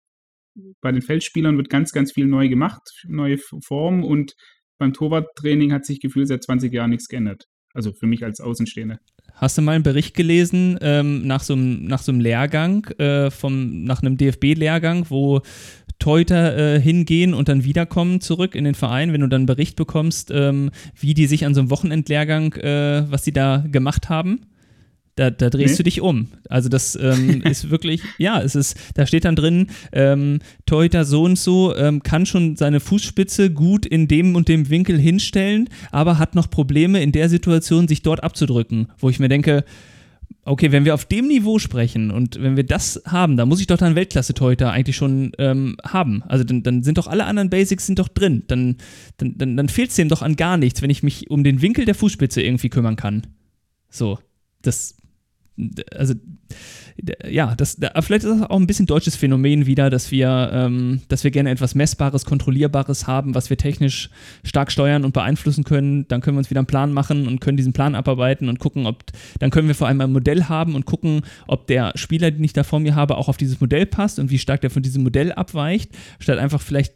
bei den Feldspielern wird ganz, ganz viel neu gemacht, neue Formen und beim Torwarttraining hat sich gefühlt seit 20 Jahren nichts geändert. Also für mich als Außenstehender. Hast du mal einen Bericht gelesen ähm, nach, so einem, nach so einem Lehrgang, äh, vom, nach einem DFB-Lehrgang, wo Teuter äh, hingehen und dann wiederkommen zurück in den Verein, wenn du dann einen Bericht bekommst, ähm, wie die sich an so einem Wochenendlehrgang, äh, was die da gemacht haben? Da, da drehst nee. du dich um. Also das ähm, (laughs) ist wirklich, ja, es ist, da steht dann drin, ähm, Teuter so und so ähm, kann schon seine Fußspitze gut in dem und dem Winkel hinstellen, aber hat noch Probleme in der Situation, sich dort abzudrücken. Wo ich mir denke, okay, wenn wir auf dem Niveau sprechen und wenn wir das haben, dann muss ich doch dann Weltklasse-Teuter eigentlich schon ähm, haben. Also dann, dann, sind doch alle anderen Basics sind doch drin. Dann, dann, dann, dann fehlt es dem doch an gar nichts, wenn ich mich um den Winkel der Fußspitze irgendwie kümmern kann. So, das also ja, das, vielleicht ist das auch ein bisschen deutsches Phänomen wieder, dass wir, ähm, dass wir gerne etwas Messbares, Kontrollierbares haben, was wir technisch stark steuern und beeinflussen können. Dann können wir uns wieder einen Plan machen und können diesen Plan abarbeiten und gucken, ob, dann können wir vor allem ein Modell haben und gucken, ob der Spieler, den ich da vor mir habe, auch auf dieses Modell passt und wie stark der von diesem Modell abweicht, statt einfach vielleicht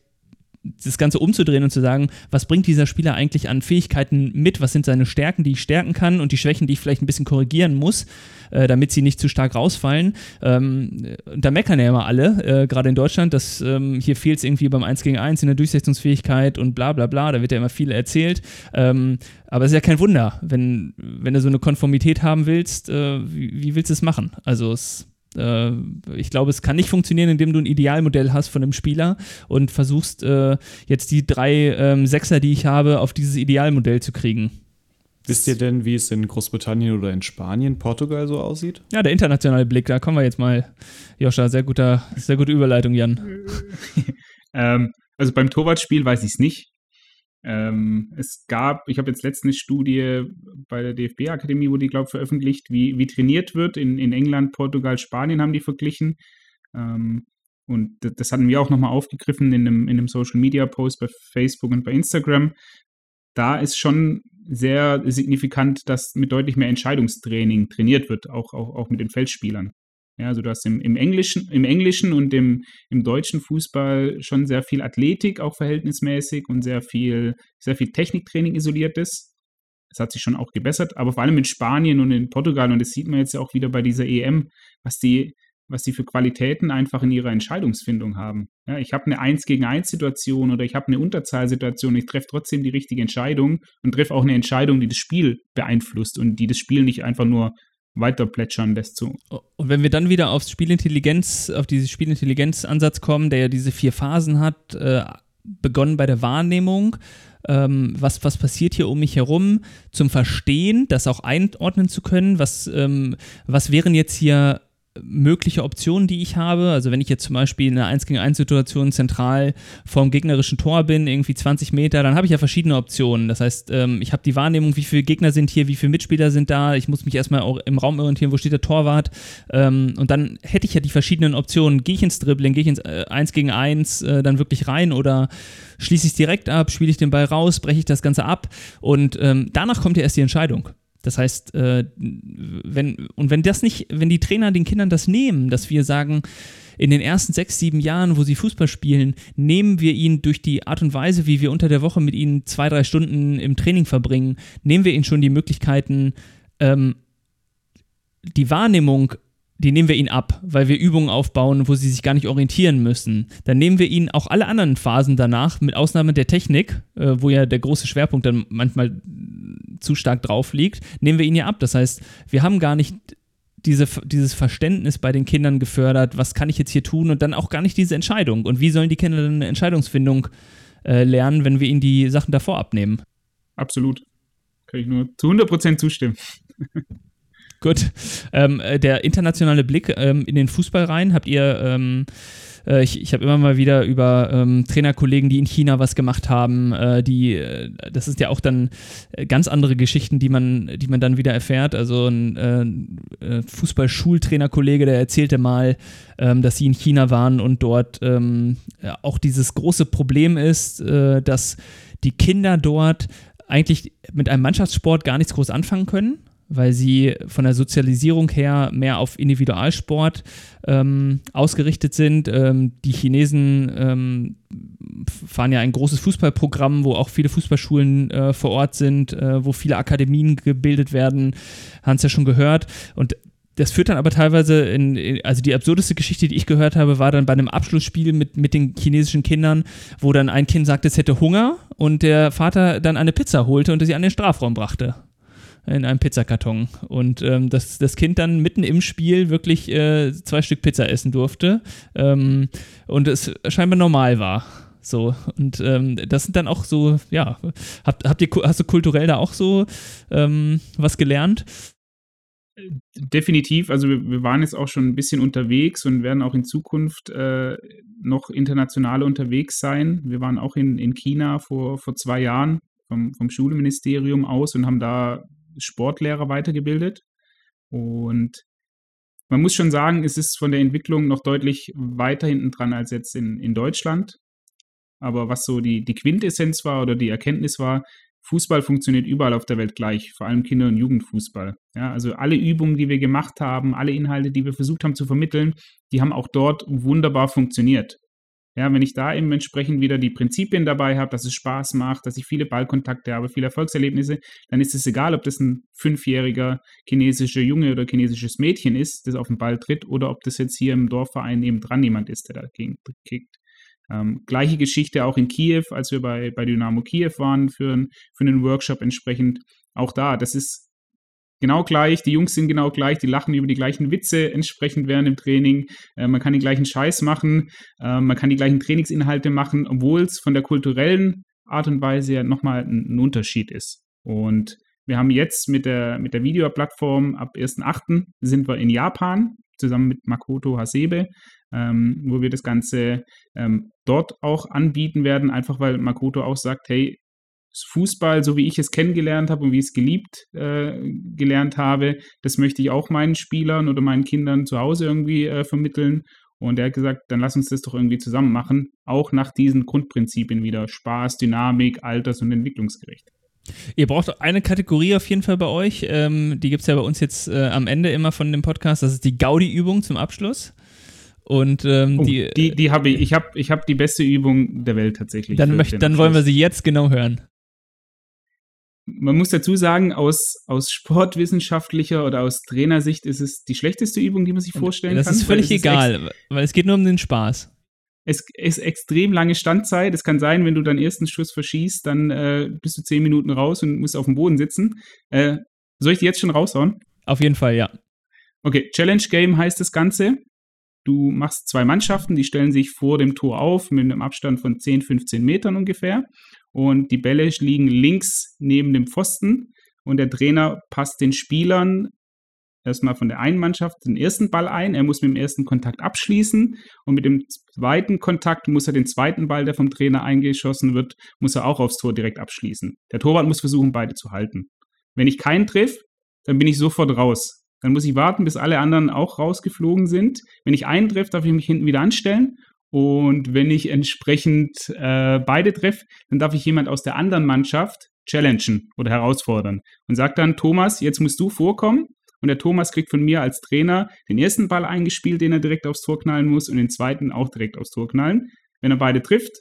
das Ganze umzudrehen und zu sagen, was bringt dieser Spieler eigentlich an Fähigkeiten mit, was sind seine Stärken, die ich stärken kann und die Schwächen, die ich vielleicht ein bisschen korrigieren muss, äh, damit sie nicht zu stark rausfallen. Ähm, da meckern ja immer alle, äh, gerade in Deutschland, dass ähm, hier fehlt es irgendwie beim 1 gegen 1 in der Durchsetzungsfähigkeit und bla bla bla, da wird ja immer viel erzählt. Ähm, aber es ist ja kein Wunder, wenn, wenn du so eine Konformität haben willst, äh, wie, wie willst du es machen? Also es äh, ich glaube, es kann nicht funktionieren, indem du ein Idealmodell hast von einem Spieler und versuchst äh, jetzt die drei ähm, Sechser, die ich habe, auf dieses Idealmodell zu kriegen. Wisst ihr denn, wie es in Großbritannien oder in Spanien, Portugal so aussieht? Ja, der internationale Blick, da kommen wir jetzt mal. Joscha, sehr, guter, sehr gute Überleitung, Jan. (laughs) ähm, also beim Torwartspiel weiß ich es nicht. Ähm, es gab, ich habe jetzt letztens eine Studie bei der DFB-Akademie, wo die, glaube ich, veröffentlicht, wie, wie trainiert wird. In, in England, Portugal, Spanien haben die verglichen. Ähm, und das hatten wir auch nochmal aufgegriffen in einem, in einem Social-Media-Post bei Facebook und bei Instagram. Da ist schon sehr signifikant, dass mit deutlich mehr Entscheidungstraining trainiert wird, auch, auch, auch mit den Feldspielern. Ja, also du hast im, im, Englischen, im Englischen und im, im deutschen Fußball schon sehr viel Athletik, auch verhältnismäßig, und sehr viel, sehr viel Techniktraining isoliertes. Es hat sich schon auch gebessert, aber vor allem in Spanien und in Portugal, und das sieht man jetzt ja auch wieder bei dieser EM, was die, was die für Qualitäten einfach in ihrer Entscheidungsfindung haben. Ja, ich habe eine 1 gegen 1 Situation oder ich habe eine Unterzahlsituation, ich treffe trotzdem die richtige Entscheidung und treffe auch eine Entscheidung, die das Spiel beeinflusst und die das Spiel nicht einfach nur weiter plätschern lässt. So. Und wenn wir dann wieder aufs Spielintelligenz, auf diesen Spielintelligenzansatz kommen, der ja diese vier Phasen hat, äh, begonnen bei der Wahrnehmung, ähm, was, was passiert hier um mich herum, zum Verstehen, das auch einordnen zu können, was, ähm, was wären jetzt hier mögliche Optionen, die ich habe. Also wenn ich jetzt zum Beispiel in einer 1 gegen 1 Situation zentral vorm gegnerischen Tor bin, irgendwie 20 Meter, dann habe ich ja verschiedene Optionen. Das heißt, ähm, ich habe die Wahrnehmung, wie viele Gegner sind hier, wie viele Mitspieler sind da. Ich muss mich erstmal auch im Raum orientieren, wo steht der Torwart. Ähm, und dann hätte ich ja die verschiedenen Optionen. Gehe ich ins Dribbling, gehe ich ins äh, 1 gegen 1 äh, dann wirklich rein oder schließe ich es direkt ab, spiele ich den Ball raus, breche ich das Ganze ab und ähm, danach kommt ja erst die Entscheidung. Das heißt, äh, wenn, und wenn das nicht, wenn die Trainer den Kindern das nehmen, dass wir sagen, in den ersten sechs, sieben Jahren, wo sie Fußball spielen, nehmen wir ihnen durch die Art und Weise, wie wir unter der Woche mit ihnen zwei, drei Stunden im Training verbringen, nehmen wir ihnen schon die Möglichkeiten, ähm, die Wahrnehmung die nehmen wir ihnen ab, weil wir Übungen aufbauen, wo sie sich gar nicht orientieren müssen. Dann nehmen wir ihnen auch alle anderen Phasen danach, mit Ausnahme der Technik, äh, wo ja der große Schwerpunkt dann manchmal zu stark drauf liegt, nehmen wir ihnen ja ab. Das heißt, wir haben gar nicht diese, dieses Verständnis bei den Kindern gefördert, was kann ich jetzt hier tun und dann auch gar nicht diese Entscheidung. Und wie sollen die Kinder dann eine Entscheidungsfindung äh, lernen, wenn wir ihnen die Sachen davor abnehmen? Absolut. Kann ich nur zu 100% zustimmen. (laughs) Gut. Ähm, äh, der internationale Blick ähm, in den Fußball rein, habt ihr, ähm, äh, ich, ich habe immer mal wieder über ähm, Trainerkollegen, die in China was gemacht haben, äh, die, äh, das ist ja auch dann äh, ganz andere Geschichten, die man, die man dann wieder erfährt. Also ein äh, Fußballschultrainerkollege, der erzählte mal, ähm, dass sie in China waren und dort ähm, auch dieses große Problem ist, dass die Kinder dort eigentlich mit einem Mannschaftssport gar nichts groß anfangen können weil sie von der Sozialisierung her mehr auf Individualsport ähm, ausgerichtet sind. Ähm, die Chinesen ähm, fahren ja ein großes Fußballprogramm, wo auch viele Fußballschulen äh, vor Ort sind, äh, wo viele Akademien gebildet werden, haben es ja schon gehört. Und das führt dann aber teilweise in, in, also die absurdeste Geschichte, die ich gehört habe, war dann bei einem Abschlussspiel mit, mit den chinesischen Kindern, wo dann ein Kind sagte, es hätte Hunger und der Vater dann eine Pizza holte und sie an den Strafraum brachte. In einem Pizzakarton. Und ähm, das, das Kind dann mitten im Spiel wirklich äh, zwei Stück Pizza essen durfte. Ähm, und es scheinbar normal war. So, und ähm, das sind dann auch so, ja, habt, habt ihr, hast du kulturell da auch so ähm, was gelernt? Definitiv, also wir, wir, waren jetzt auch schon ein bisschen unterwegs und werden auch in Zukunft äh, noch international unterwegs sein. Wir waren auch in, in China vor, vor zwei Jahren vom, vom Schulministerium aus und haben da Sportlehrer weitergebildet. Und man muss schon sagen, es ist von der Entwicklung noch deutlich weiter hinten dran als jetzt in, in Deutschland. Aber was so die, die Quintessenz war oder die Erkenntnis war, Fußball funktioniert überall auf der Welt gleich, vor allem Kinder- und Jugendfußball. Ja, also alle Übungen, die wir gemacht haben, alle Inhalte, die wir versucht haben zu vermitteln, die haben auch dort wunderbar funktioniert. Ja, wenn ich da eben entsprechend wieder die Prinzipien dabei habe, dass es Spaß macht, dass ich viele Ballkontakte habe, viele Erfolgserlebnisse, dann ist es egal, ob das ein fünfjähriger chinesischer Junge oder chinesisches Mädchen ist, das auf den Ball tritt, oder ob das jetzt hier im Dorfverein eben dran jemand ist, der dagegen kickt. Ähm, gleiche Geschichte auch in Kiew, als wir bei, bei Dynamo Kiew waren für, für einen Workshop entsprechend. Auch da, das ist genau gleich, die Jungs sind genau gleich, die lachen über die gleichen Witze entsprechend während dem Training. Äh, man kann den gleichen Scheiß machen, äh, man kann die gleichen Trainingsinhalte machen, obwohl es von der kulturellen Art und Weise ja nochmal ein, ein Unterschied ist. Und wir haben jetzt mit der, mit der Videoplattform ab 1.8. sind wir in Japan zusammen mit Makoto Hasebe, ähm, wo wir das Ganze ähm, dort auch anbieten werden, einfach weil Makoto auch sagt, hey, Fußball, so wie ich es kennengelernt habe und wie ich es geliebt äh, gelernt habe, das möchte ich auch meinen Spielern oder meinen Kindern zu Hause irgendwie äh, vermitteln. Und er hat gesagt, dann lass uns das doch irgendwie zusammen machen, auch nach diesen Grundprinzipien wieder Spaß, Dynamik, alters- und entwicklungsgerecht. Ihr braucht eine Kategorie auf jeden Fall bei euch. Ähm, die gibt es ja bei uns jetzt äh, am Ende immer von dem Podcast. Das ist die Gaudi-Übung zum Abschluss. Und ähm, oh, die, die, die habe ich. Ich habe ich hab die beste Übung der Welt tatsächlich. Dann, möcht, dann wollen wir sie jetzt genau hören. Man muss dazu sagen, aus, aus sportwissenschaftlicher oder aus Trainersicht ist es die schlechteste Übung, die man sich vorstellen das kann. Das ist völlig egal, weil es geht nur um den Spaß es ist extrem lange Standzeit. Es kann sein, wenn du deinen ersten Schuss verschießt, dann äh, bist du zehn Minuten raus und musst auf dem Boden sitzen. Äh, soll ich die jetzt schon raushauen? Auf jeden Fall, ja. Okay, Challenge Game heißt das Ganze. Du machst zwei Mannschaften, die stellen sich vor dem Tor auf mit einem Abstand von 10, 15 Metern ungefähr. Und die Bälle liegen links neben dem Pfosten. Und der Trainer passt den Spielern erstmal von der einen Mannschaft den ersten Ball ein. Er muss mit dem ersten Kontakt abschließen und mit dem zweiten Kontakt muss er den zweiten Ball, der vom Trainer eingeschossen wird, muss er auch aufs Tor direkt abschließen. Der Torwart muss versuchen, beide zu halten. Wenn ich keinen triff, dann bin ich sofort raus. Dann muss ich warten, bis alle anderen auch rausgeflogen sind. Wenn ich einen treffe, darf ich mich hinten wieder anstellen. Und wenn ich entsprechend äh, beide treffe, dann darf ich jemand aus der anderen Mannschaft challengen oder herausfordern und sagt dann, Thomas, jetzt musst du vorkommen und der Thomas kriegt von mir als Trainer den ersten Ball eingespielt, den er direkt aufs Tor knallen muss und den zweiten auch direkt aufs Tor knallen. Wenn er beide trifft,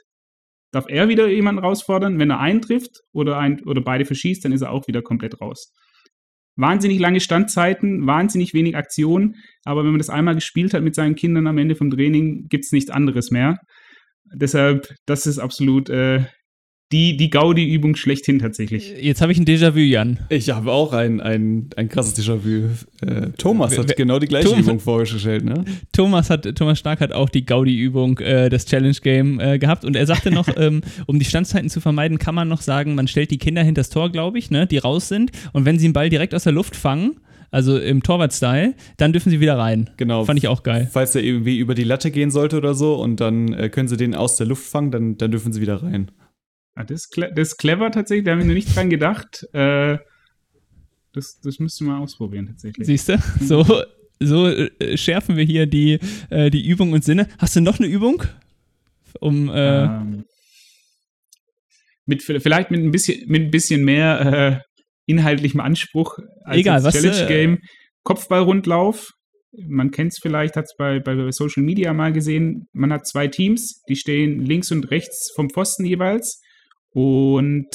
darf er wieder jemanden herausfordern. Wenn er einen trifft oder, ein, oder beide verschießt, dann ist er auch wieder komplett raus. Wahnsinnig lange Standzeiten, wahnsinnig wenig Aktionen, aber wenn man das einmal gespielt hat mit seinen Kindern am Ende vom Training, gibt es nichts anderes mehr. Deshalb, das ist absolut äh, die, die Gaudi-Übung schlechthin tatsächlich. Jetzt habe ich ein Déjà-vu, Jan. Ich habe auch ein, ein, ein krasses Déjà-vu. Äh, Thomas hat genau die gleiche Thomas, Übung vorgestellt, ne? Thomas, hat, Thomas Stark hat auch die Gaudi-Übung, äh, das Challenge-Game äh, gehabt und er sagte noch, (laughs) ähm, um die Standzeiten zu vermeiden, kann man noch sagen, man stellt die Kinder hinter das Tor, glaube ich, ne, die raus sind und wenn sie einen Ball direkt aus der Luft fangen, also im Torwart-Style, dann dürfen sie wieder rein. Genau. Fand ich auch geil. Falls der irgendwie über die Latte gehen sollte oder so und dann äh, können sie den aus der Luft fangen, dann, dann dürfen sie wieder rein. Ah, das, ist das, ist clever tatsächlich, da habe ich noch nicht dran gedacht. Äh, das, das müsste man ausprobieren tatsächlich. Siehst du? So, so äh, schärfen wir hier die, äh, die Übung und Sinne. Hast du noch eine Übung? Um, äh, ähm, mit, vielleicht mit ein bisschen, mit ein bisschen mehr äh, inhaltlichem Anspruch als Egal, das Challenge-Game. Kopfballrundlauf, man kennt es vielleicht, hat es bei, bei Social Media mal gesehen, man hat zwei Teams, die stehen links und rechts vom Pfosten jeweils und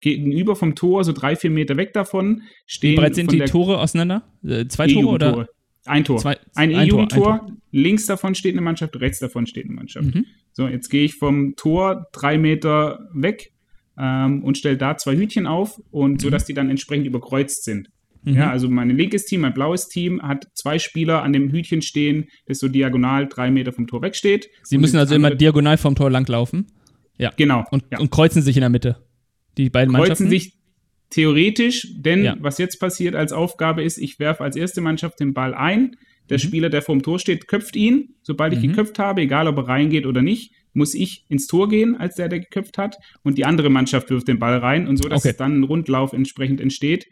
gegenüber vom Tor, so drei, vier Meter weg davon, stehen. Wie breit sind die Tore auseinander? Äh, zwei Tore oder? Ein Tor. Zwei, ein E-Jugendtor. Links davon steht eine Mannschaft, rechts davon steht eine Mannschaft. Mhm. So, jetzt gehe ich vom Tor drei Meter weg ähm, und stelle da zwei Hütchen auf und mhm. so, dass die dann entsprechend überkreuzt sind. Mhm. Ja, also mein linkes Team, mein blaues Team hat zwei Spieler an dem Hütchen stehen, das so diagonal drei Meter vom Tor wegsteht. Sie müssen also immer diagonal vom Tor langlaufen. Ja. Genau. Und, ja. und kreuzen sich in der Mitte. Die beiden kreuzen Mannschaften. sich theoretisch, denn ja. was jetzt passiert als Aufgabe ist, ich werfe als erste Mannschaft den Ball ein. Der mhm. Spieler, der vorm Tor steht, köpft ihn. Sobald ich mhm. geköpft habe, egal ob er reingeht oder nicht, muss ich ins Tor gehen, als der, der geköpft hat. Und die andere Mannschaft wirft den Ball rein und so, dass okay. dann ein Rundlauf entsprechend entsteht.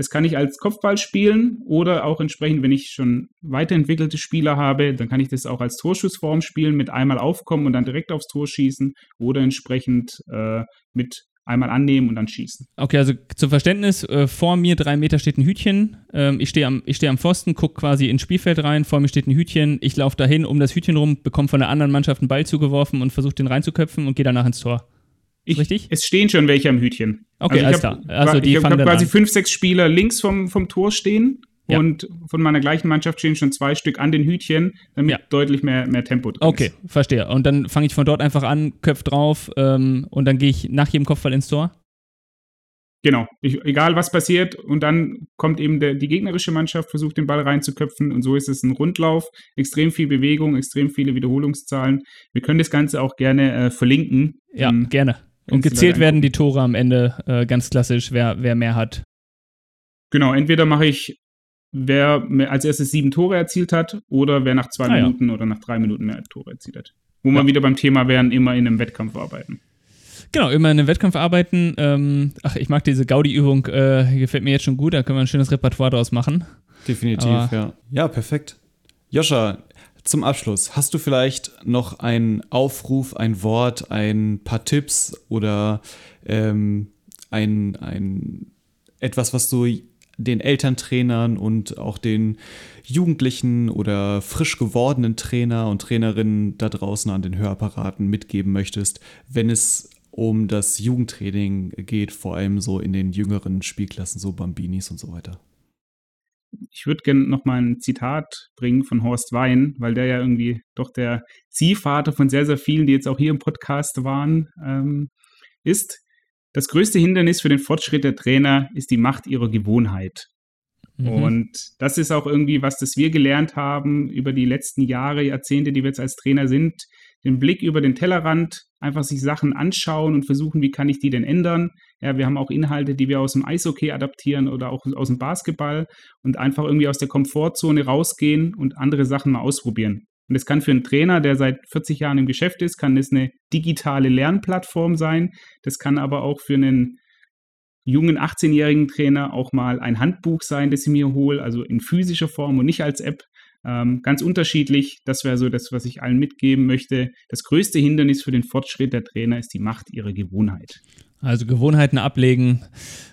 Das kann ich als Kopfball spielen oder auch entsprechend, wenn ich schon weiterentwickelte Spieler habe, dann kann ich das auch als Torschussform spielen, mit einmal aufkommen und dann direkt aufs Tor schießen oder entsprechend äh, mit einmal annehmen und dann schießen. Okay, also zum Verständnis, äh, vor mir drei Meter steht ein Hütchen, ähm, ich stehe am, steh am Pfosten, gucke quasi ins Spielfeld rein, vor mir steht ein Hütchen, ich laufe dahin um das Hütchen rum, bekomme von der anderen Mannschaft einen Ball zugeworfen und versuche den reinzuköpfen und gehe danach ins Tor. Ich, richtig? Es stehen schon welche am Hütchen. Okay, also alles klar. Also die ich habe hab quasi an. fünf, sechs Spieler links vom, vom Tor stehen ja. und von meiner gleichen Mannschaft stehen schon zwei Stück an den Hütchen, damit ja. deutlich mehr, mehr Tempo drin Okay, ist. verstehe. Und dann fange ich von dort einfach an, Köpf drauf ähm, und dann gehe ich nach jedem Kopfball ins Tor? Genau, ich, egal was passiert und dann kommt eben der, die gegnerische Mannschaft, versucht den Ball reinzuköpfen und so ist es ein Rundlauf, extrem viel Bewegung, extrem viele Wiederholungszahlen. Wir können das Ganze auch gerne äh, verlinken. Ja, ähm, gerne. Und gezählt werden die Tore am Ende äh, ganz klassisch, wer, wer mehr hat. Genau, entweder mache ich, wer als erstes sieben Tore erzielt hat oder wer nach zwei ah, Minuten ja. oder nach drei Minuten mehr Tore erzielt hat. Wo ja. wir wieder beim Thema wären, immer in einem Wettkampf arbeiten. Genau, immer in einem Wettkampf arbeiten. Ähm, ach, ich mag diese Gaudi-Übung, äh, gefällt mir jetzt schon gut, da können wir ein schönes Repertoire draus machen. Definitiv, Aber ja. Ja, perfekt. Joscha, zum Abschluss, hast du vielleicht noch einen Aufruf, ein Wort, ein paar Tipps oder ähm, ein, ein etwas, was du den Elterntrainern und auch den Jugendlichen oder frisch gewordenen Trainer und Trainerinnen da draußen an den Hörapparaten mitgeben möchtest, wenn es um das Jugendtraining geht, vor allem so in den jüngeren Spielklassen, so Bambinis und so weiter ich würde gerne noch mal ein Zitat bringen von Horst Wein, weil der ja irgendwie doch der Ziehvater von sehr, sehr vielen, die jetzt auch hier im Podcast waren, ähm, ist. Das größte Hindernis für den Fortschritt der Trainer ist die Macht ihrer Gewohnheit. Mhm. Und das ist auch irgendwie was, das wir gelernt haben über die letzten Jahre, Jahrzehnte, die wir jetzt als Trainer sind, den Blick über den Tellerrand, einfach sich Sachen anschauen und versuchen, wie kann ich die denn ändern. Ja, wir haben auch Inhalte, die wir aus dem Eishockey adaptieren oder auch aus dem Basketball und einfach irgendwie aus der Komfortzone rausgehen und andere Sachen mal ausprobieren. Und das kann für einen Trainer, der seit 40 Jahren im Geschäft ist, kann das eine digitale Lernplattform sein. Das kann aber auch für einen jungen 18-jährigen Trainer auch mal ein Handbuch sein, das ich mir hole, also in physischer Form und nicht als App. Ähm, ganz unterschiedlich. Das wäre so das, was ich allen mitgeben möchte. Das größte Hindernis für den Fortschritt der Trainer ist die Macht ihrer Gewohnheit. Also Gewohnheiten ablegen,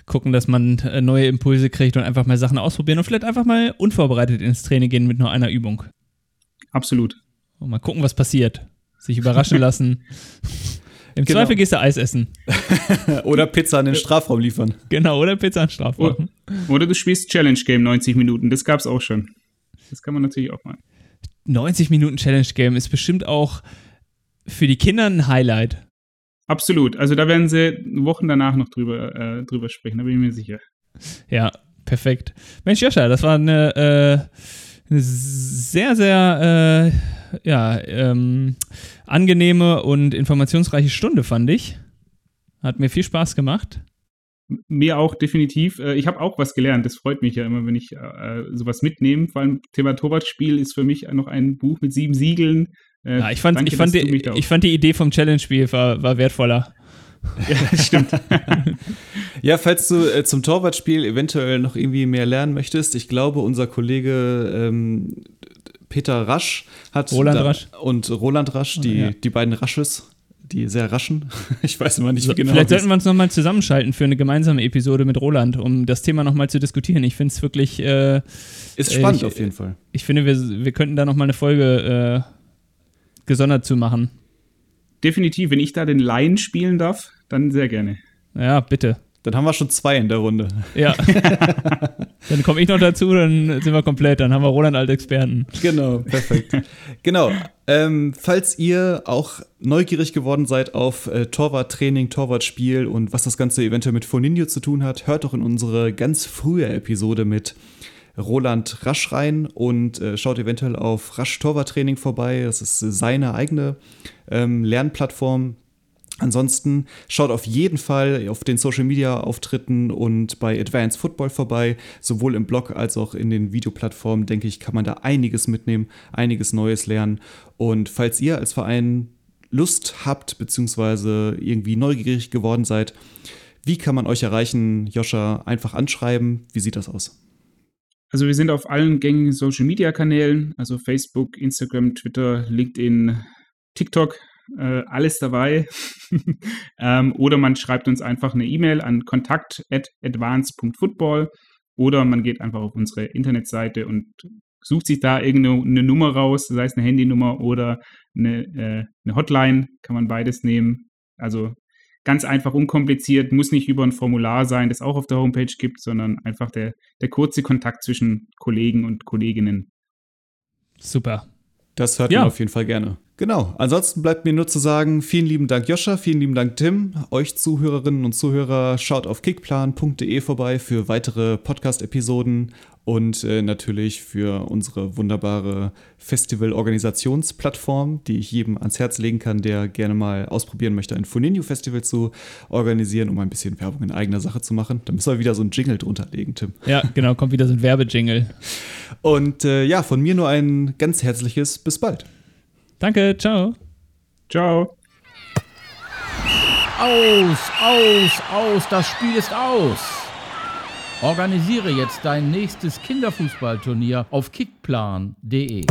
gucken, dass man äh, neue Impulse kriegt und einfach mal Sachen ausprobieren und vielleicht einfach mal unvorbereitet ins Training gehen mit nur einer Übung. Absolut. Und mal gucken, was passiert. Sich überraschen (laughs) lassen. Im genau. Zweifel gehst du Eis essen. (laughs) oder Pizza in den Strafraum liefern. Genau, oder Pizza in den Strafraum. Oder, oder du spielst Challenge Game 90 Minuten. Das gab es auch schon. Das kann man natürlich auch mal. 90 Minuten Challenge Game ist bestimmt auch für die Kinder ein Highlight. Absolut. Also da werden sie Wochen danach noch drüber, äh, drüber sprechen, da bin ich mir sicher. Ja, perfekt. Mensch, Joscha, das war eine, äh, eine sehr, sehr äh, ja, ähm, angenehme und informationsreiche Stunde, fand ich. Hat mir viel Spaß gemacht. Mir auch definitiv. Äh, ich habe auch was gelernt. Das freut mich ja immer, wenn ich äh, sowas mitnehme. Vor allem Thema Torwartspiel ist für mich noch ein Buch mit sieben Siegeln. Äh, ja, ich fand, danke, ich, fand die, ich fand die Idee vom Challenge-Spiel war, war wertvoller. (laughs) Ja, das stimmt. (laughs) ja, falls du äh, zum Torwartspiel eventuell noch irgendwie mehr lernen möchtest, ich glaube, unser Kollege ähm, Peter Rasch hat Roland Rasch und Roland Rasch, die, ja. die beiden Rasches, die sehr raschen. (laughs) Ich weiß immer nicht, wie genau. Vielleicht sollten wir uns nochmal zusammenschalten für eine gemeinsame Episode mit Roland, um das Thema nochmal zu diskutieren. Ich finde es wirklich. Äh, ist spannend ich, auf jeden Fall. Ich finde, wir, wir könnten da nochmal eine Folge äh, gesondert zu machen. Definitiv, wenn ich da den Laien spielen darf, dann sehr gerne. Ja, bitte. Dann haben wir schon zwei in der Runde. Ja. (laughs) dann komme ich noch dazu, dann sind wir komplett. Dann haben wir Roland als Experten. Genau, perfekt. genau. Ähm, falls ihr auch neugierig geworden seid auf äh, Torwarttraining, Torwartspiel und was das Ganze eventuell mit Foninho zu tun hat, hört doch in unsere ganz frühe Episode mit Roland Rasch rein und äh, schaut eventuell auf Rasch Torwarttraining vorbei. Das ist seine eigene ähm, Lernplattform Ansonsten schaut auf jeden Fall auf den Social Media Auftritten und bei Advanced Football vorbei. Sowohl im Blog als auch in den Videoplattformen, denke ich, kann man da einiges mitnehmen, einiges Neues lernen. Und falls ihr als Verein Lust habt, beziehungsweise irgendwie neugierig geworden seid, wie kann man euch erreichen, Joscha? Einfach anschreiben. Wie sieht das aus? Also wir sind auf allen gängigen Social Media Kanälen, also Facebook, Instagram, Twitter, LinkedIn, TikTok äh, alles dabei. (laughs) ähm, oder man schreibt uns einfach eine E-Mail an kontakt.advance.football oder man geht einfach auf unsere Internetseite und sucht sich da irgendeine Nummer raus, sei es eine Handynummer oder eine, äh, eine Hotline, kann man beides nehmen. Also ganz einfach, unkompliziert, muss nicht über ein Formular sein, das auch auf der Homepage gibt, sondern einfach der, der kurze Kontakt zwischen Kollegen und Kolleginnen. Super. Das hört ja. man auf jeden Fall gerne. Genau. Ansonsten bleibt mir nur zu sagen, vielen lieben Dank Joscha, vielen lieben Dank Tim. Euch Zuhörerinnen und Zuhörer, schaut auf kickplan.de vorbei für weitere Podcast-Episoden und äh, natürlich für unsere wunderbare Festival-Organisationsplattform, die ich jedem ans Herz legen kann, der gerne mal ausprobieren möchte, ein Funinho Festival zu organisieren, um ein bisschen Werbung in eigener Sache zu machen. Da müssen wir wieder so ein Jingle drunter legen, Tim. Ja, genau, kommt wieder so ein Werbejingle. Und äh, ja, von mir nur ein ganz herzliches Bis bald. Danke, ciao. Ciao. Aus, aus, aus, das Spiel ist aus. Organisiere jetzt dein nächstes Kinderfußballturnier auf kickplan.de.